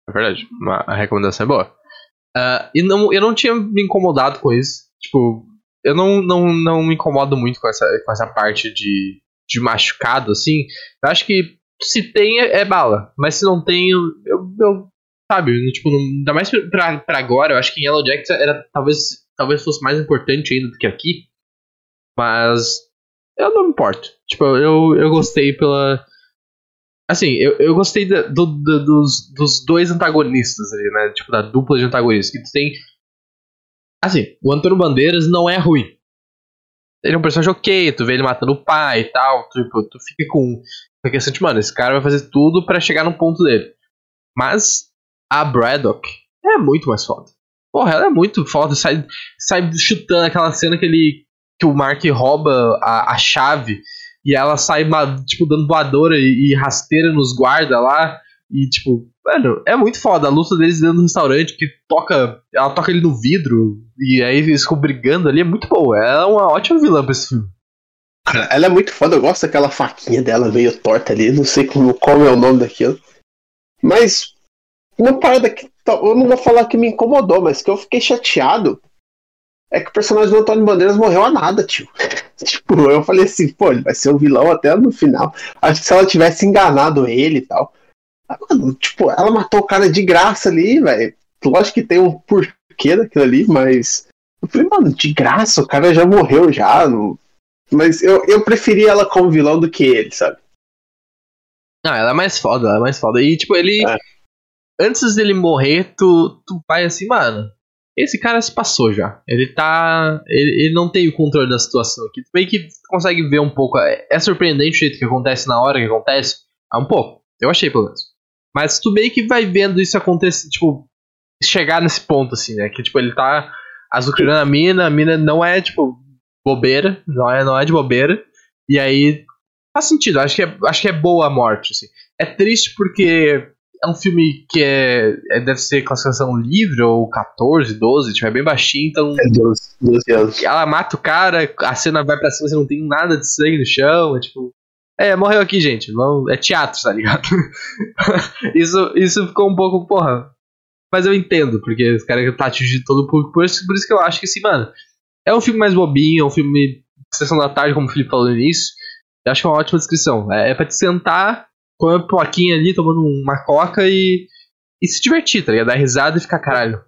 É verdade, a recomendação é boa. Uh, e não, eu não tinha me incomodado com isso. Tipo, eu não, não, não me incomodo muito com essa, com essa parte de, de machucado, assim. Eu acho que se tem é, é bala, mas se não tem, eu, eu sabe, tipo, não, ainda mais pra, pra agora, eu acho que em Yellow Jackets era, talvez, talvez fosse mais importante ainda do que aqui. Mas eu não me importo. Tipo, eu, eu gostei pela. Assim, eu, eu gostei da, do, do, dos, dos dois antagonistas ali, né? Tipo, da dupla de antagonistas. Que tu tem. Assim, o Antônio Bandeiras não é ruim. Ele é um personagem ok, tu vê ele matando o pai e tal. Tipo, tu fica com. A questão de, mano, esse cara vai fazer tudo para chegar no ponto dele. Mas a Braddock é muito mais foda. Porra, ela é muito foda. Sai, sai chutando aquela cena que ele que o Mark rouba a, a chave e ela sai, tipo, dando voadora e, e rasteira nos guarda lá. E, tipo, mano, é muito foda. A luta deles dentro do restaurante, que toca. Ela toca ele no vidro, e aí eles ficam brigando ali, é muito boa. Ela é uma ótima vilã pra esse filme. Ela é muito foda, eu gosto daquela faquinha dela meio torta ali, não sei como, qual é o nome daquilo. Mas uma parada que eu não vou falar que me incomodou, mas que eu fiquei chateado é que o personagem do Antônio Bandeiras morreu a nada, tio. (laughs) tipo, eu falei assim, pô, ele vai ser o vilão até no final. Acho que se ela tivesse enganado ele e tal. Ah, mano, tipo, ela matou o cara de graça ali, velho. Lógico que tem um porquê daquilo ali, mas. Eu falei, mano, de graça, o cara já morreu já. Não... Mas eu, eu preferi ela como vilão do que ele, sabe? Não, ela é mais foda, ela é mais foda. E, tipo, ele. É. Antes dele morrer, tu, tu vai assim, mano. Esse cara se passou já. Ele tá. Ele, ele não tem o controle da situação aqui. Meio que consegue ver um pouco. É, é surpreendente o jeito que acontece na hora que acontece. Ah, um pouco. Eu achei, pelo menos. Mas tu meio que vai vendo isso acontecer, tipo, chegar nesse ponto, assim, né? Que, tipo, ele tá azucrinando a mina, a mina não é, tipo, bobeira, não é, não é de bobeira. E aí faz sentido, acho que é, acho que é boa a morte, assim. É triste porque é um filme que é, é, deve ser classificação livre, ou 14, 12, tipo, é bem baixinho, então. É 12, 12 anos. Ela mata o cara, a cena vai pra cima, você não tem nada de sangue no chão, é tipo. É, morreu aqui, gente. É teatro, tá ligado? (laughs) isso, isso ficou um pouco, porra. Mas eu entendo, porque os caras tá atingindo todo o público. Por isso, por isso que eu acho que, assim, mano, é um filme mais bobinho, é um filme Sessão da Tarde, como o Felipe falou no início. Eu acho que é uma ótima descrição. É, é pra te sentar, comer uma plaquinha ali, tomando uma coca e, e se divertir, tá ligado? Dar risada e ficar, caralho.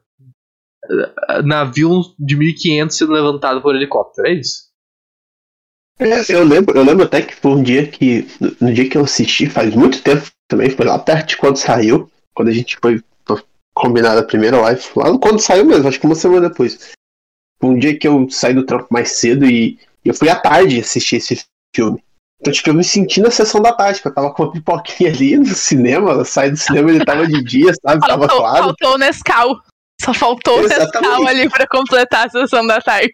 Navio de 1500 sendo levantado por helicóptero, é isso. É, eu lembro, eu lembro até que foi um dia que. No dia que eu assisti, faz muito tempo também, foi lá perto de quando saiu, quando a gente foi combinar a primeira live, lá quando saiu mesmo, acho que uma semana depois. Foi um dia que eu saí do trampo mais cedo e eu fui à tarde assistir esse filme. Então, tipo, eu me senti na sessão da tarde, que eu tava com uma pipoquinha ali no cinema, eu saí do cinema ele tava de dia, sabe? Faltou, tava claro. Faltou o Nescau. Só faltou o Nescau ali pra completar a sessão da tarde.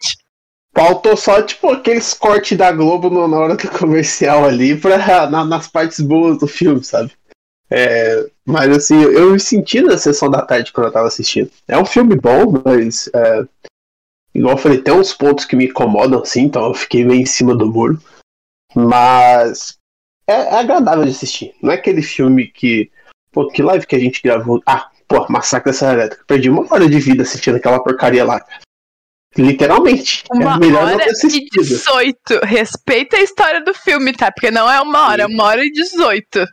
Faltou só, tipo, aqueles cortes da Globo na hora do comercial ali, pra, na, nas partes boas do filme, sabe? É, mas assim, eu me senti na sessão da tarde quando eu tava assistindo. É um filme bom, mas é, igual eu falei, tem uns pontos que me incomodam assim, então eu fiquei meio em cima do muro. Mas é, é agradável de assistir. Não é aquele filme que. Pô, que live que a gente gravou. Ah, pô, Massacre da Serra Elétrica. Perdi uma hora de vida assistindo aquela porcaria lá. Literalmente. É uma é melhor hora e 18. Respeita a história do filme, tá? Porque não é uma hora, é uma hora e 18.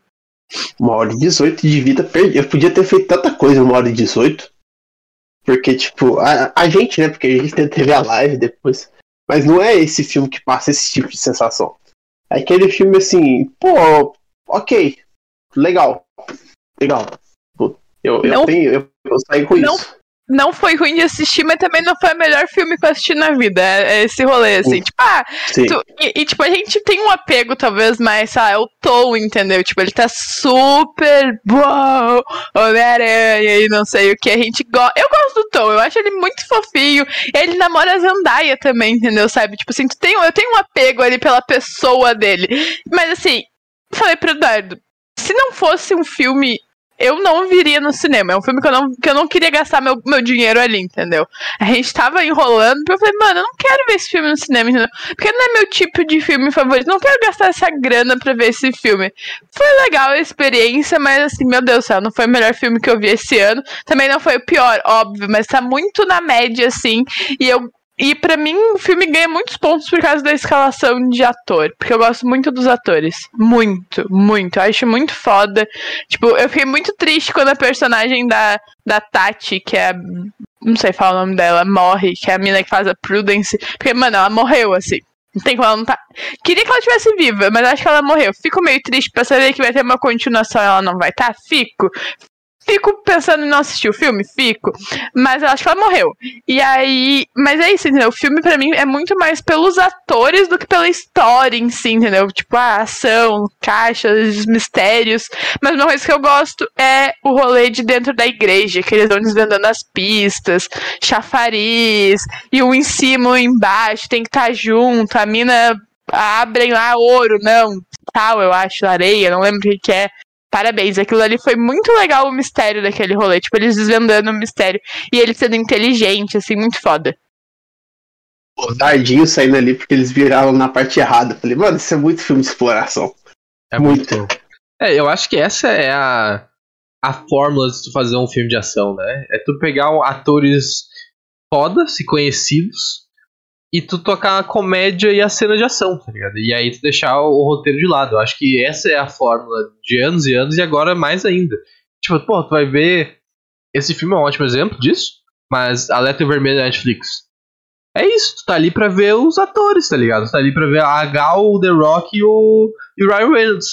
Uma hora e 18 de vida perdi. Eu podia ter feito tanta coisa uma hora e 18. Porque, tipo, a, a gente, né? Porque a gente teve a live depois. Mas não é esse filme que passa esse tipo de sensação. É aquele filme assim, pô, ok, legal, legal. Eu, eu, não, tenho, eu, eu saí com não, isso não foi ruim de assistir, mas também não foi o melhor filme que eu assisti na vida. É, é esse rolê, assim. Sim. Tipo, ah, tu, e, e, tipo, a gente tem um apego, talvez, mais, ah, é o Tom, entendeu? Tipo, ele tá super. Uou, Homem-Aranha e não sei o que. A gente gosta. Eu gosto do Tom, eu acho ele muito fofinho. Ele namora a Zandaia também, entendeu? Sabe? Tipo assim, tu tem, eu tenho um apego ali pela pessoa dele. Mas assim, falei pro Dardo. Se não fosse um filme eu não viria no cinema. É um filme que eu não, que eu não queria gastar meu, meu dinheiro ali, entendeu? A gente tava enrolando, eu falei, mano, eu não quero ver esse filme no cinema, entendeu? Porque não é meu tipo de filme favorito. Não quero gastar essa grana pra ver esse filme. Foi legal a experiência, mas assim, meu Deus do céu, não foi o melhor filme que eu vi esse ano. Também não foi o pior, óbvio, mas tá muito na média, assim. E eu e para mim, o filme ganha muitos pontos por causa da escalação de ator. Porque eu gosto muito dos atores. Muito, muito. Eu acho muito foda. Tipo, eu fiquei muito triste quando a personagem da, da Tati, que é. Não sei falar o nome dela, morre, que é a mina que faz a Prudence. Porque, mano, ela morreu, assim. Não tem como ela não tá. Queria que ela tivesse viva, mas acho que ela morreu. Fico meio triste pra saber que vai ter uma continuação e ela não vai estar. Tá? Fico. Fico pensando em não assistir o filme, fico. Mas eu acho que ela morreu. E aí. Mas é isso, entendeu? O filme, para mim, é muito mais pelos atores do que pela história em si, entendeu? Tipo, a ação, caixas, mistérios. Mas uma coisa que eu gosto é o rolê de dentro da igreja, que eles vão desvendando as pistas, chafariz, e um em cima, um embaixo, tem que estar tá junto. A mina abrem lá ouro, não, tal, eu acho, areia, não lembro o que, que é parabéns. Aquilo ali foi muito legal o mistério daquele rolê. Tipo, eles desvendando o mistério. E ele sendo inteligente, assim, muito foda. O Dardinho saindo ali porque eles viraram na parte errada. Falei, mano, isso é muito filme de exploração. É muito. muito. É, eu acho que essa é a. a fórmula de tu fazer um filme de ação, né? É tu pegar atores fodas e conhecidos e tu tocar a comédia e a cena de ação, tá ligado? E aí tu deixar o, o roteiro de lado. Eu acho que essa é a fórmula de anos e anos e agora mais ainda. Tipo, pô, tu vai ver. Esse filme é um ótimo exemplo disso, mas a Letra Vermelha da Netflix. É isso, tu tá ali pra ver os atores, tá ligado? Tu tá ali pra ver a Gal, o The Rock e o, e o Ryan Reynolds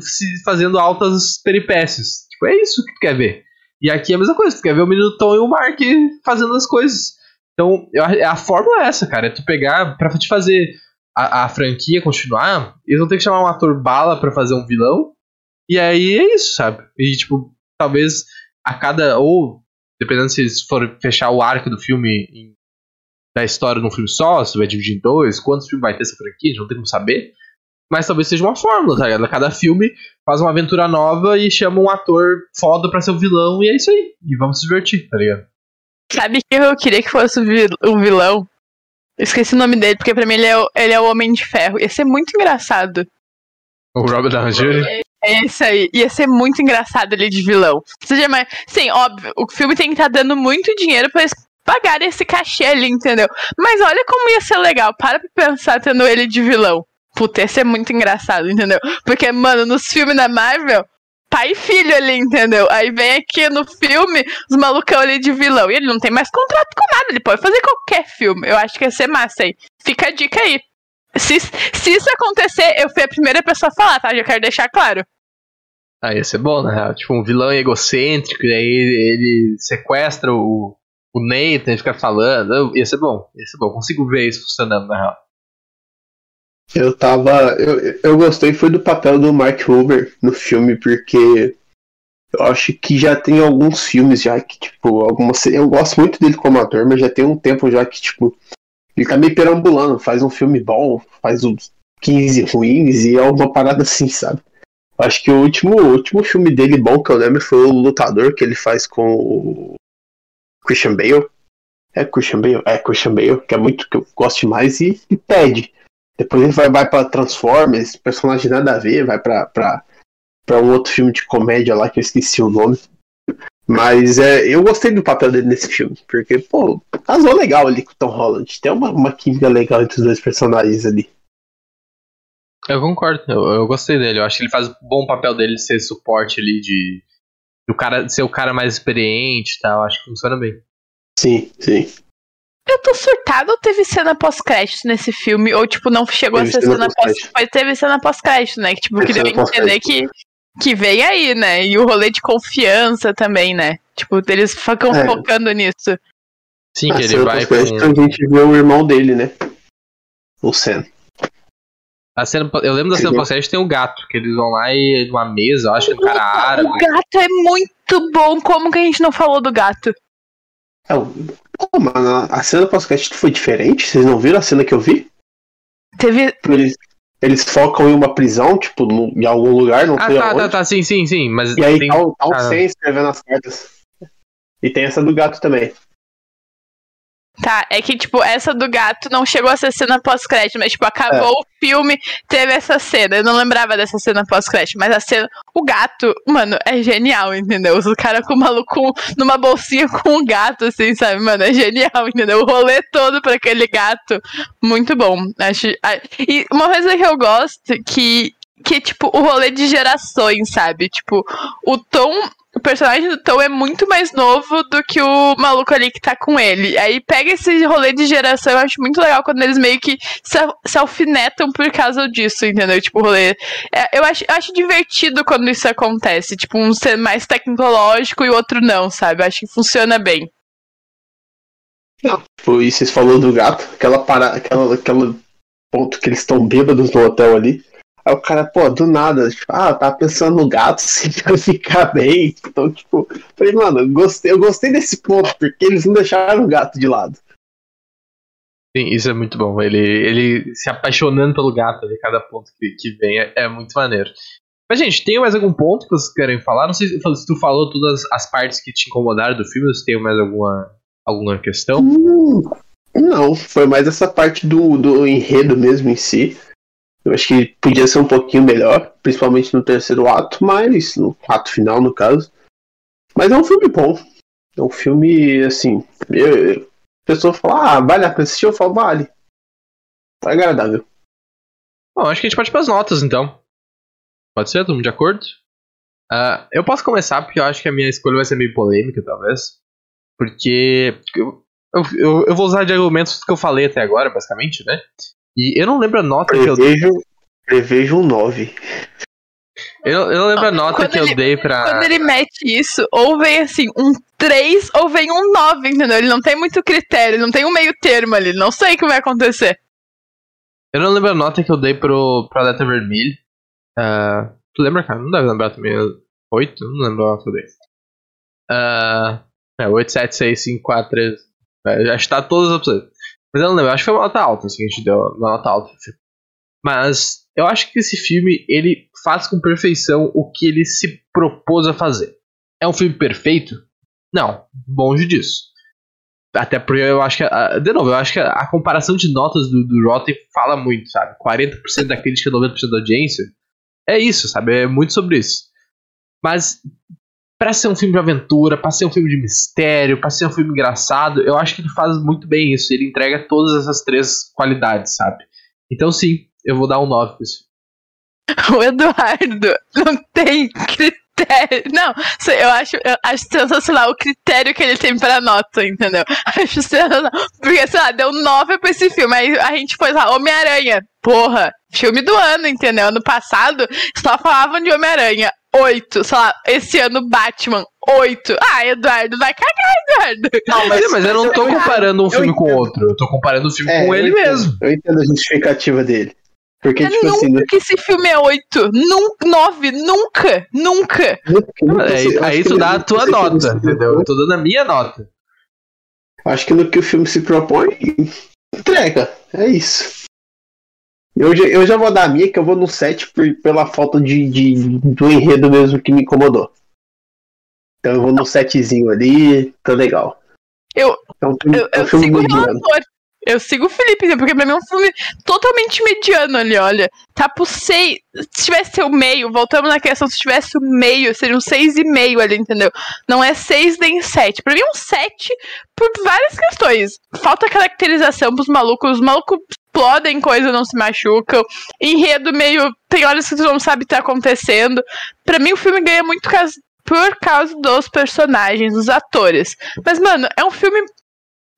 se fazendo altas peripécias. Tipo, é isso que tu quer ver. E aqui é a mesma coisa, tu quer ver o menino Tom e o Mark fazendo as coisas. Então, a, a fórmula é essa, cara. É tu pegar, pra te fazer a, a franquia continuar, eles vão ter que chamar um ator bala pra fazer um vilão. E aí é isso, sabe? E, tipo, talvez a cada. Ou, dependendo se for fechar o arco do filme em, da história num filme só, se vai dividir em dois, quantos filmes vai ter essa franquia, a gente não tem como saber. Mas talvez seja uma fórmula, tá ligado? Cada filme faz uma aventura nova e chama um ator foda pra ser o vilão, e é isso aí. E vamos se divertir, tá ligado? Sabe que eu queria que fosse o vilão? esqueci o nome dele, porque pra mim ele é, o, ele é o Homem de Ferro. Ia ser muito engraçado. O Robert Downey Jr.? É esse aí. Ia ser muito engraçado ele de vilão. Seja mais... Sim, óbvio, o filme tem que estar tá dando muito dinheiro pra eles pagarem esse cachê ali, entendeu? Mas olha como ia ser legal. Para pra pensar tendo ele de vilão. Puta, ia ser muito engraçado, entendeu? Porque, mano, nos filmes da Marvel, pai e filho ali, entendeu? Aí vem aqui no filme os malucão ali de vilão. E ele não tem mais contrato com nada, ele pode fazer qualquer filme. Eu acho que ia ser massa aí. Fica a dica aí. Se, se isso acontecer, eu fui a primeira pessoa a falar, tá? Já quero deixar claro. Ah, ia ser bom, né? Tipo, um vilão egocêntrico, e aí ele sequestra o, o Nathan e fica falando. Ia ser bom, ia ser bom. Consigo ver isso funcionando, na real. Eu tava. Eu, eu gostei foi do papel do Mark Huber no filme, porque eu acho que já tem alguns filmes já que, tipo, algumas. Eu gosto muito dele como ator, mas já tem um tempo já que, tipo, ele tá meio perambulando, faz um filme bom, faz uns 15 ruins e é uma parada assim, sabe? Acho que o último, o último filme dele bom que eu lembro foi o Lutador, que ele faz com o Christian Bale. É Christian Bale? É Christian Bale, que é muito que eu gosto mais, e, e pede. Depois ele vai, vai pra Transformers, personagem nada a ver, vai pra, pra, pra um outro filme de comédia lá que eu esqueci o nome. Mas é, eu gostei do papel dele nesse filme, porque, pô, casou legal ali com o Tom Holland. Tem uma, uma química legal entre os dois personagens ali. Eu concordo, eu, eu gostei dele. Eu acho que ele faz um bom papel dele de ser suporte ali, de, de o cara, ser o cara mais experiente e tal. Acho que funciona bem. Sim, sim. Eu tô surtado ou teve cena pós-crédito nesse filme? Ou, tipo, não chegou teve a ser cena pós-crédito? Mas teve cena pós-crédito, né? Que, tipo, teve queria entender que, que vem aí, né? E o rolê de confiança também, né? Tipo, eles ficam é. focando nisso. Sim, que ele vai com... A gente vê o irmão dele, né? O Sam. A cena, eu lembro da cena pós-crédito tem o gato, que eles vão lá e numa mesa, eu acho que é um cara árabe. O gato é muito bom, como que a gente não falou do gato? É, Pô, mano, a cena pós-crédito foi diferente? Vocês não viram a cena que eu vi? Teve. Eles, eles focam em uma prisão, tipo, no, em algum lugar, não ah, sei tá, aonde. tá, tá, sim, sim, sim. Mas e aí tem... tá, tá o ah. Escrevendo as cartas. E tem essa do gato também. Tá, é que, tipo, essa do gato não chegou a ser cena pós-crédito, mas, tipo, acabou é. o filme, teve essa cena. Eu não lembrava dessa cena pós-crédito, mas a cena. O gato, mano, é genial, entendeu? Os caras com o maluco numa bolsinha com o gato, assim, sabe? Mano, é genial, entendeu? O rolê todo pra aquele gato. Muito bom. Acho. E uma coisa que eu gosto, que. Que, tipo, o rolê de gerações, sabe? Tipo, o tom o personagem do Tom é muito mais novo do que o maluco ali que tá com ele. Aí pega esse rolê de geração, eu acho muito legal quando eles meio que se, se alfinetam por causa disso, entendeu? Tipo, o rolê. É, eu, acho, eu acho divertido quando isso acontece. Tipo, um ser mais tecnológico e o outro não, sabe? Eu acho que funciona bem. Tipo, e vocês falaram do gato, aquela parada, aquela, aquela ponto que eles estão bêbados no hotel ali. Aí o cara, pô, do nada, tipo, ah, eu tava pensando no gato, se (laughs) assim, vai ficar bem. Então, tipo, falei, mano, eu gostei, eu gostei desse ponto, porque eles não deixaram o gato de lado. Sim, isso é muito bom. Ele, ele se apaixonando pelo gato ali, cada ponto que, que vem, é, é muito maneiro. Mas, gente, tem mais algum ponto que vocês querem falar? Não sei se tu falou todas as partes que te incomodaram do filme, ou se tem mais alguma, alguma questão. Hum, não, foi mais essa parte do, do enredo mesmo em si. Eu acho que podia ser um pouquinho melhor, principalmente no terceiro ato, mas no ato final, no caso. Mas é um filme bom. É um filme, assim. Eu, a pessoa fala, ah, vale a pena assistir, eu falo, vale. Tá agradável. Bom, acho que a gente pode ir pras notas, então. Pode ser? Todo mundo de acordo? Uh, eu posso começar, porque eu acho que a minha escolha vai ser meio polêmica, talvez. Porque eu, eu, eu vou usar de argumentos que eu falei até agora, basicamente, né? E eu não lembro a nota prevejo, que eu. Prevejo um 9. Eu, eu não lembro a nota quando que ele, eu dei pra. Quando ele mete isso, ou vem assim, um 3 ou vem um 9, entendeu? Ele não tem muito critério, não tem um meio termo ali, não sei o que vai acontecer. Eu não lembro a nota que eu dei pro, pra letra vermelha. Uh, tu lembra, cara? Não deve lembrar também. 8? Não lembro a nota que eu dei. Uh, é, 8, 7, 6, 5, 4, 3. É, já está todas as opções. Mas eu não lembro, acho que foi uma nota alta, assim, a gente deu uma nota alta. Mas eu acho que esse filme, ele faz com perfeição o que ele se propôs a fazer. É um filme perfeito? Não, longe disso. Até porque eu acho que. De novo, eu acho que a comparação de notas do, do Rotten fala muito, sabe? 40% da crítica, 90% da audiência. É isso, sabe? É muito sobre isso. Mas, para ser um filme de aventura, para ser um filme de mistério, para ser um filme engraçado, eu acho que ele faz muito bem isso. Ele entrega todas essas três qualidades, sabe? Então, sim, eu vou dar um 9 pra esse filme. (laughs) O Eduardo não tem (laughs) critério. (laughs) Não, eu acho, eu acho sensacional o critério que ele tem pra nota, entendeu? (laughs) Acho sensacional. Porque, sei lá, deu 9 pra esse filme. Aí a gente foi lá, Homem-Aranha. Porra, filme do ano, entendeu? Ano passado só falavam de Homem-Aranha. 8, sei lá, esse ano Batman, 8. Ah, Eduardo, vai cagar, Eduardo. Não, mas, mas eu não tô comparando um filme com outro. Eu tô comparando o filme é, com ele eu mesmo. Eu entendo a justificativa dele. Porque, é tipo nunca assim. que esse filme é 8. Nunca, 9. Nunca. Nunca. nunca aí, aí tu dá a tua nota, entendeu? Eu tô dando a minha nota. Acho que no que o filme se propõe, entrega. É isso. Eu já, eu já vou dar a minha, que eu vou no 7 por, pela falta de, de, do enredo mesmo que me incomodou. Então eu vou no 7zinho ali, tá legal. Eu, é um filme, eu, eu é um sigo o relator. Eu sigo o Felipe, né? porque pra mim é um filme totalmente mediano ali, olha. Tá pro 6. Se tivesse o meio, voltamos na questão, se tivesse o meio, seria um 6,5 ali, entendeu? Não é 6 nem 7. Pra mim é um 7 por várias questões. Falta caracterização pros malucos, os malucos explodem coisa, não se machucam. Enredo meio. Tem horas que tu não sabe o que tá acontecendo. Pra mim o filme ganha muito por causa dos personagens, dos atores. Mas, mano, é um filme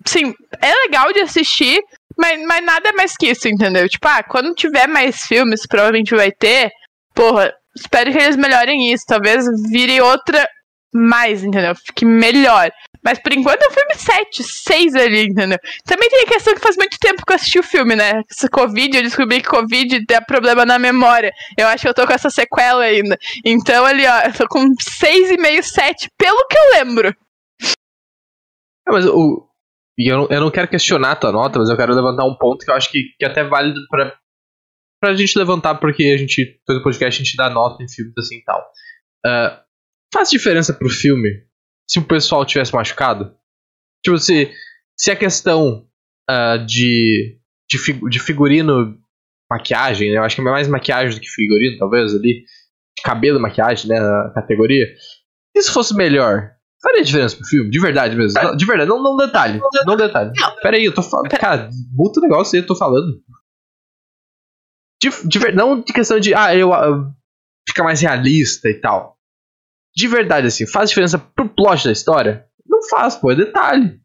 sim, é legal de assistir, mas, mas nada é mais que isso, entendeu? Tipo, ah, quando tiver mais filmes, provavelmente vai ter. Porra, espero que eles melhorem isso. Talvez vire outra mais, entendeu? Fique melhor. Mas por enquanto é um filme 7, 6 ali, entendeu? Também tem a questão que faz muito tempo que eu assisti o filme, né? Esse Covid, eu descobri que Covid dá problema na memória. Eu acho que eu tô com essa sequela ainda. Então ali, ó, eu tô com 6,5, 7, pelo que eu lembro. É, mas o, e eu eu não quero questionar a tua nota, mas eu quero levantar um ponto que eu acho que, que é até válido pra, pra gente levantar, porque a gente, todo podcast, a gente dá nota em filmes assim e tal. Uh, faz diferença pro filme se o pessoal tivesse machucado? Tipo, se, se a questão uh, de, de, fig, de figurino, maquiagem, né? eu acho que é mais maquiagem do que figurino, talvez, ali. Cabelo, maquiagem, né? Na categoria. Se fosse melhor? Faria diferença pro filme, de verdade mesmo. De verdade, não, não detalhe. Não detalhe. Pera aí, eu tô falando. Cara, muito negócio aí, eu tô falando. De, de, não de questão de, ah, eu. Uh, fica mais realista e tal. De verdade, assim, faz diferença pro plot da história? Não faz, pô, é detalhe.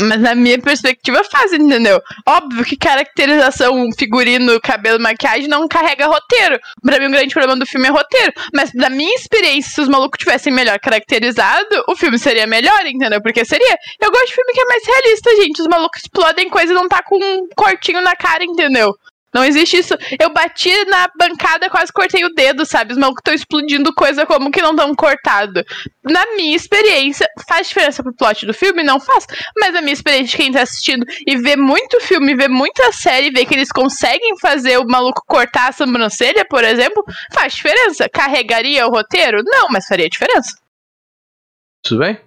Mas na minha perspectiva faz, entendeu? Óbvio que caracterização, figurino, cabelo, maquiagem não carrega roteiro. Pra mim, o grande problema do filme é roteiro. Mas da minha experiência, se os malucos tivessem melhor caracterizado, o filme seria melhor, entendeu? Porque seria. Eu gosto de filme que é mais realista, gente. Os malucos explodem coisa e não tá com um cortinho na cara, entendeu? Não existe isso. Eu bati na bancada, quase cortei o dedo, sabe? Os malucos estão explodindo coisa como que não estão cortado. Na minha experiência, faz diferença pro plot do filme? Não faz. Mas a minha experiência de quem tá assistindo e vê muito filme, vê muita série, vê que eles conseguem fazer o maluco cortar a sobrancelha, por exemplo, faz diferença. Carregaria o roteiro? Não, mas faria diferença. Tudo bem?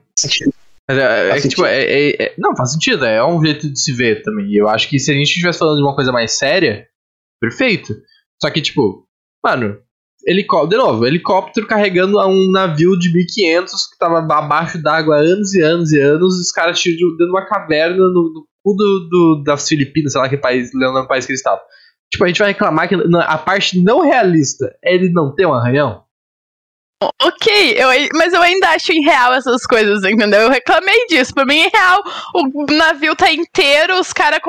É, é, tipo, é, é, é, não, faz sentido, é um jeito de se ver também. Eu acho que se a gente estivesse falando de uma coisa mais séria, perfeito. Só que, tipo, mano, helicóptero, de novo, helicóptero carregando um navio de 1500 que tava abaixo d'água há anos e anos e anos, os caras tiram dentro de uma caverna no, no cu do, do, das Filipinas, sei lá que país, lembro país que eles estavam. Tipo, a gente vai reclamar que a parte não realista é ele não ter um arranhão? Ok, eu, mas eu ainda acho irreal essas coisas, entendeu? Eu reclamei disso. Pra mim é real. O navio tá inteiro, os caras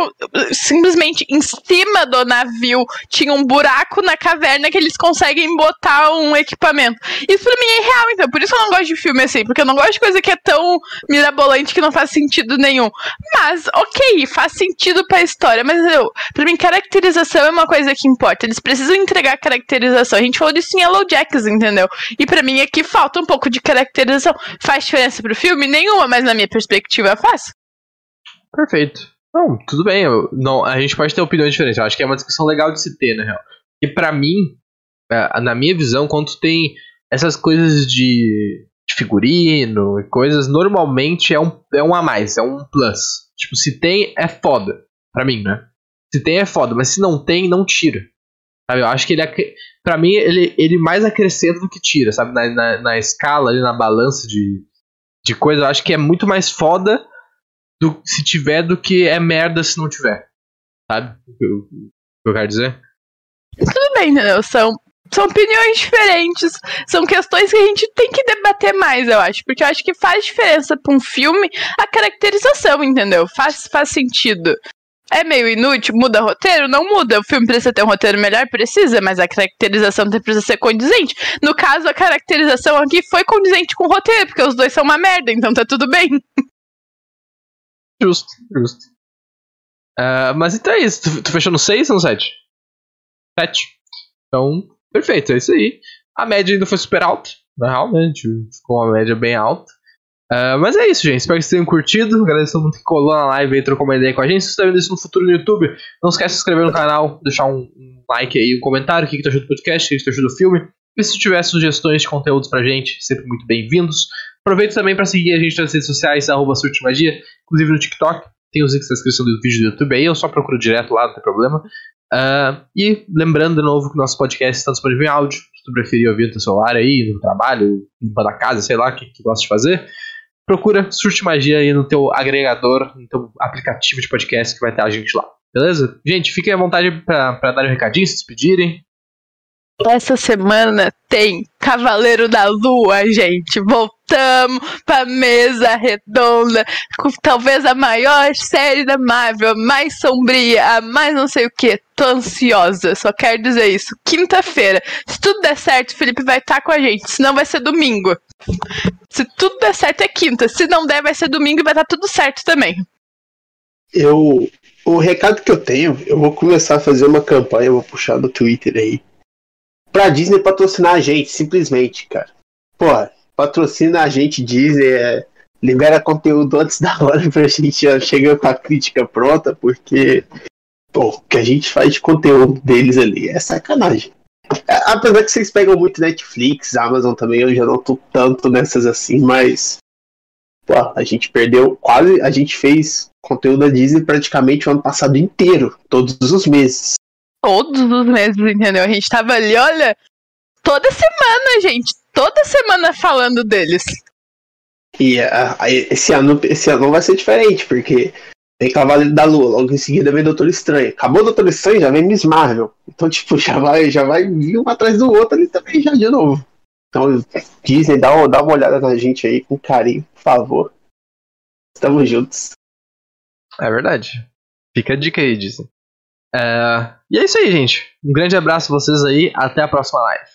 simplesmente em cima do navio tinha um buraco na caverna que eles conseguem botar um equipamento. Isso pra mim é real, então. Por isso eu não gosto de filme assim, porque eu não gosto de coisa que é tão mirabolante que não faz sentido nenhum. Mas, ok, faz sentido pra história. Mas eu, pra mim, caracterização é uma coisa que importa. Eles precisam entregar caracterização. A gente falou disso em Yellow Jacks, entendeu? E pra mim aqui falta um pouco de caracterização. Faz diferença pro filme? Nenhuma, mas na minha perspectiva faz. Perfeito. Não, tudo bem. Eu, não, a gente pode ter opiniões diferentes. Eu acho que é uma discussão legal de se ter, na real. E para mim, é, na minha visão, quando tem essas coisas de, de figurino e coisas, normalmente é um, é um a mais, é um plus. Tipo, se tem, é foda. Pra mim, né? Se tem, é foda. Mas se não tem, não tira. Sabe? Eu acho que ele, para mim, ele, ele mais acrescenta do que tira, sabe? Na, na, na, escala, ali na balança de, de coisa, eu acho que é muito mais foda do, se tiver do que é merda se não tiver. Sabe? O que eu, eu quero dizer? Tudo bem, entendeu? São, são opiniões diferentes, são questões que a gente tem que debater mais, eu acho. Porque eu acho que faz diferença pra um filme a caracterização, entendeu? Faz, faz sentido. É meio inútil? Muda roteiro? Não muda. O filme precisa ter um roteiro melhor? Precisa, mas a caracterização precisa ser condizente. No caso, a caracterização aqui foi condizente com o roteiro, porque os dois são uma merda, então tá tudo bem. (laughs) Justo, justo. Uh, mas então é isso. Tu, tu fechou no 6 ou no 7? 7. Então, perfeito, é isso aí. A média ainda foi super alta, na real, né? A gente ficou uma média bem alta. Uh, mas é isso, gente. Espero que vocês tenham curtido. Agradeço todo mundo que colou na live e trocou uma ideia com a gente. Se você está vendo isso no futuro no YouTube, não esquece de se inscrever no canal, deixar um, um like aí, um comentário, o que, que tu do podcast, o que, que tu do filme. E se tiver sugestões de conteúdos pra gente, sempre muito bem-vindos. Aproveito também para seguir a gente nas redes sociais, arroba Magia, inclusive no TikTok. Tem os links na descrição do vídeo do YouTube aí, eu só procuro direto lá, não tem problema. Uh, e lembrando de novo que nosso podcast está disponível em áudio. Se tu preferir ouvir no teu celular aí, no trabalho, limpando a casa, sei lá, o que tu gosta de fazer procura Surte Magia aí no teu agregador, no teu aplicativo de podcast que vai ter a gente lá. Beleza? Gente, fiquem à vontade para dar um recadinho, se despedirem. Essa semana tem Cavaleiro da Lua, gente. Voltamos pra mesa redonda, com talvez a maior série da Marvel, a mais sombria, a mais não sei o que. Tô ansiosa, só quero dizer isso. Quinta-feira, se tudo der certo, o Felipe vai estar tá com a gente, senão vai ser domingo. Se tudo der certo é quinta, se não der vai ser domingo e vai estar tá tudo certo também. Eu, o recado que eu tenho, eu vou começar a fazer uma campanha, eu vou puxar no Twitter aí pra Disney patrocinar a gente, simplesmente, cara. Porra, patrocina a gente, Disney, é, libera conteúdo antes da hora pra gente chegar com a crítica pronta, porque pô, o que a gente faz de conteúdo deles ali é sacanagem. É, apesar que vocês pegam muito Netflix, Amazon também, eu já não tô tanto nessas assim, mas pô, a gente perdeu quase, a gente fez conteúdo da Disney praticamente o ano passado inteiro, todos os meses todos os meses, entendeu? A gente tava ali, olha, toda semana, gente, toda semana falando deles. E uh, esse ano, esse ano vai ser diferente, porque tem Cavaleiro da Lua, logo em seguida vem Doutor Estranho. Acabou Doutor Estranho, já vem Miss Marvel. Então, tipo, (laughs) já vai, já vai vir um atrás do outro ali também já de novo. Então, Disney, dá uma, dá uma olhada na gente aí com carinho, por favor. Estamos juntos. É verdade. Fica a dica aí, Disney. É... E é isso aí, gente. Um grande abraço a vocês aí. Até a próxima live.